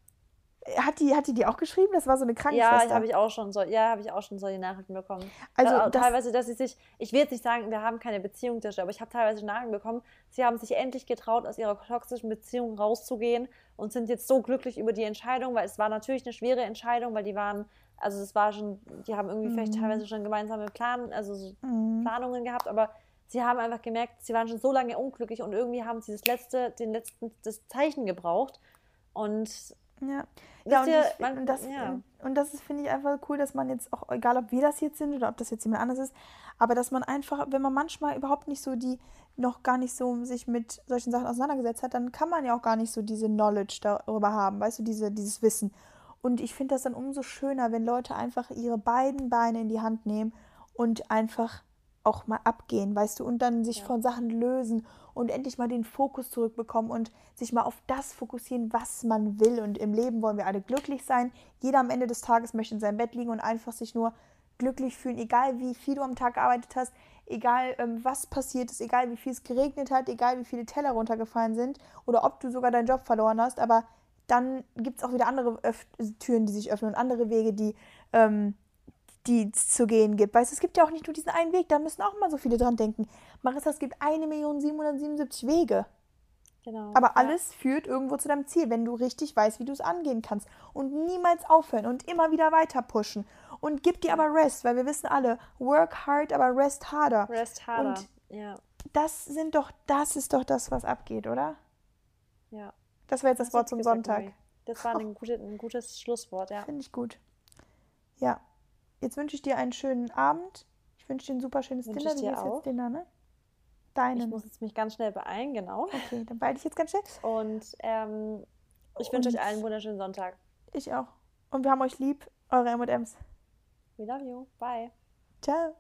Hat die, hat die die auch geschrieben? Das war so eine Krankenschwester. Ja, habe ich auch schon so, ja, habe ich auch schon solche Nachrichten bekommen. Also äh, das, teilweise, dass sie sich, ich will jetzt nicht sagen, wir haben keine Beziehung aber ich habe teilweise Nachrichten bekommen, sie haben sich endlich getraut, aus ihrer toxischen Beziehung rauszugehen und sind jetzt so glücklich über die Entscheidung, weil es war natürlich eine schwere Entscheidung, weil die waren, also es war schon, die haben irgendwie mhm. vielleicht teilweise schon gemeinsame Plan, also so mhm. Planungen gehabt, aber sie haben einfach gemerkt, sie waren schon so lange unglücklich und irgendwie haben sie das letzte, den letzten, das Zeichen gebraucht und ja, ja und, ich, man, und, das, ja. und das ist, finde ich, einfach cool, dass man jetzt auch, egal ob wir das jetzt sind oder ob das jetzt jemand anderes ist, aber dass man einfach, wenn man manchmal überhaupt nicht so die, noch gar nicht so sich mit solchen Sachen auseinandergesetzt hat, dann kann man ja auch gar nicht so diese Knowledge darüber haben, weißt du, diese, dieses Wissen. Und ich finde das dann umso schöner, wenn Leute einfach ihre beiden Beine in die Hand nehmen und einfach auch mal abgehen, weißt du, und dann sich ja. von Sachen lösen und endlich mal den Fokus zurückbekommen und sich mal auf das fokussieren, was man will. Und im Leben wollen wir alle glücklich sein. Jeder am Ende des Tages möchte in seinem Bett liegen und einfach sich nur glücklich fühlen, egal wie viel du am Tag gearbeitet hast, egal ähm, was passiert ist, egal wie viel es geregnet hat, egal wie viele Teller runtergefallen sind oder ob du sogar deinen Job verloren hast. Aber dann gibt es auch wieder andere Öff Türen, die sich öffnen und andere Wege, die ähm, die es zu gehen gibt. Weißt du, es gibt ja auch nicht nur diesen einen Weg, da müssen auch mal so viele dran denken. Marissa, es gibt 1.777 Wege. Genau. Aber alles ja. führt irgendwo zu deinem Ziel, wenn du richtig weißt, wie du es angehen kannst. Und niemals aufhören und immer wieder weiter pushen. Und gib dir aber Rest, weil wir wissen alle, work hard, aber rest harder. Rest harder. Und ja. das sind doch, das ist doch das, was abgeht, oder? Ja. Das war jetzt das, das Wort zum Sonntag. Das war ein, gute, ein gutes Schlusswort, ja. Finde ich gut. Ja. Jetzt wünsche ich dir einen schönen Abend. Ich wünsche dir ein super schönes wünsche Dinner. Du gehst jetzt Dinner, ne? Deinen. Ich muss jetzt mich ganz schnell beeilen, genau. Okay, dann beeile ich jetzt ganz schnell. Und ähm, ich wünsche euch allen einen wunderschönen Sonntag. Ich auch. Und wir haben euch lieb, eure M&M's. We love you. Bye. Ciao.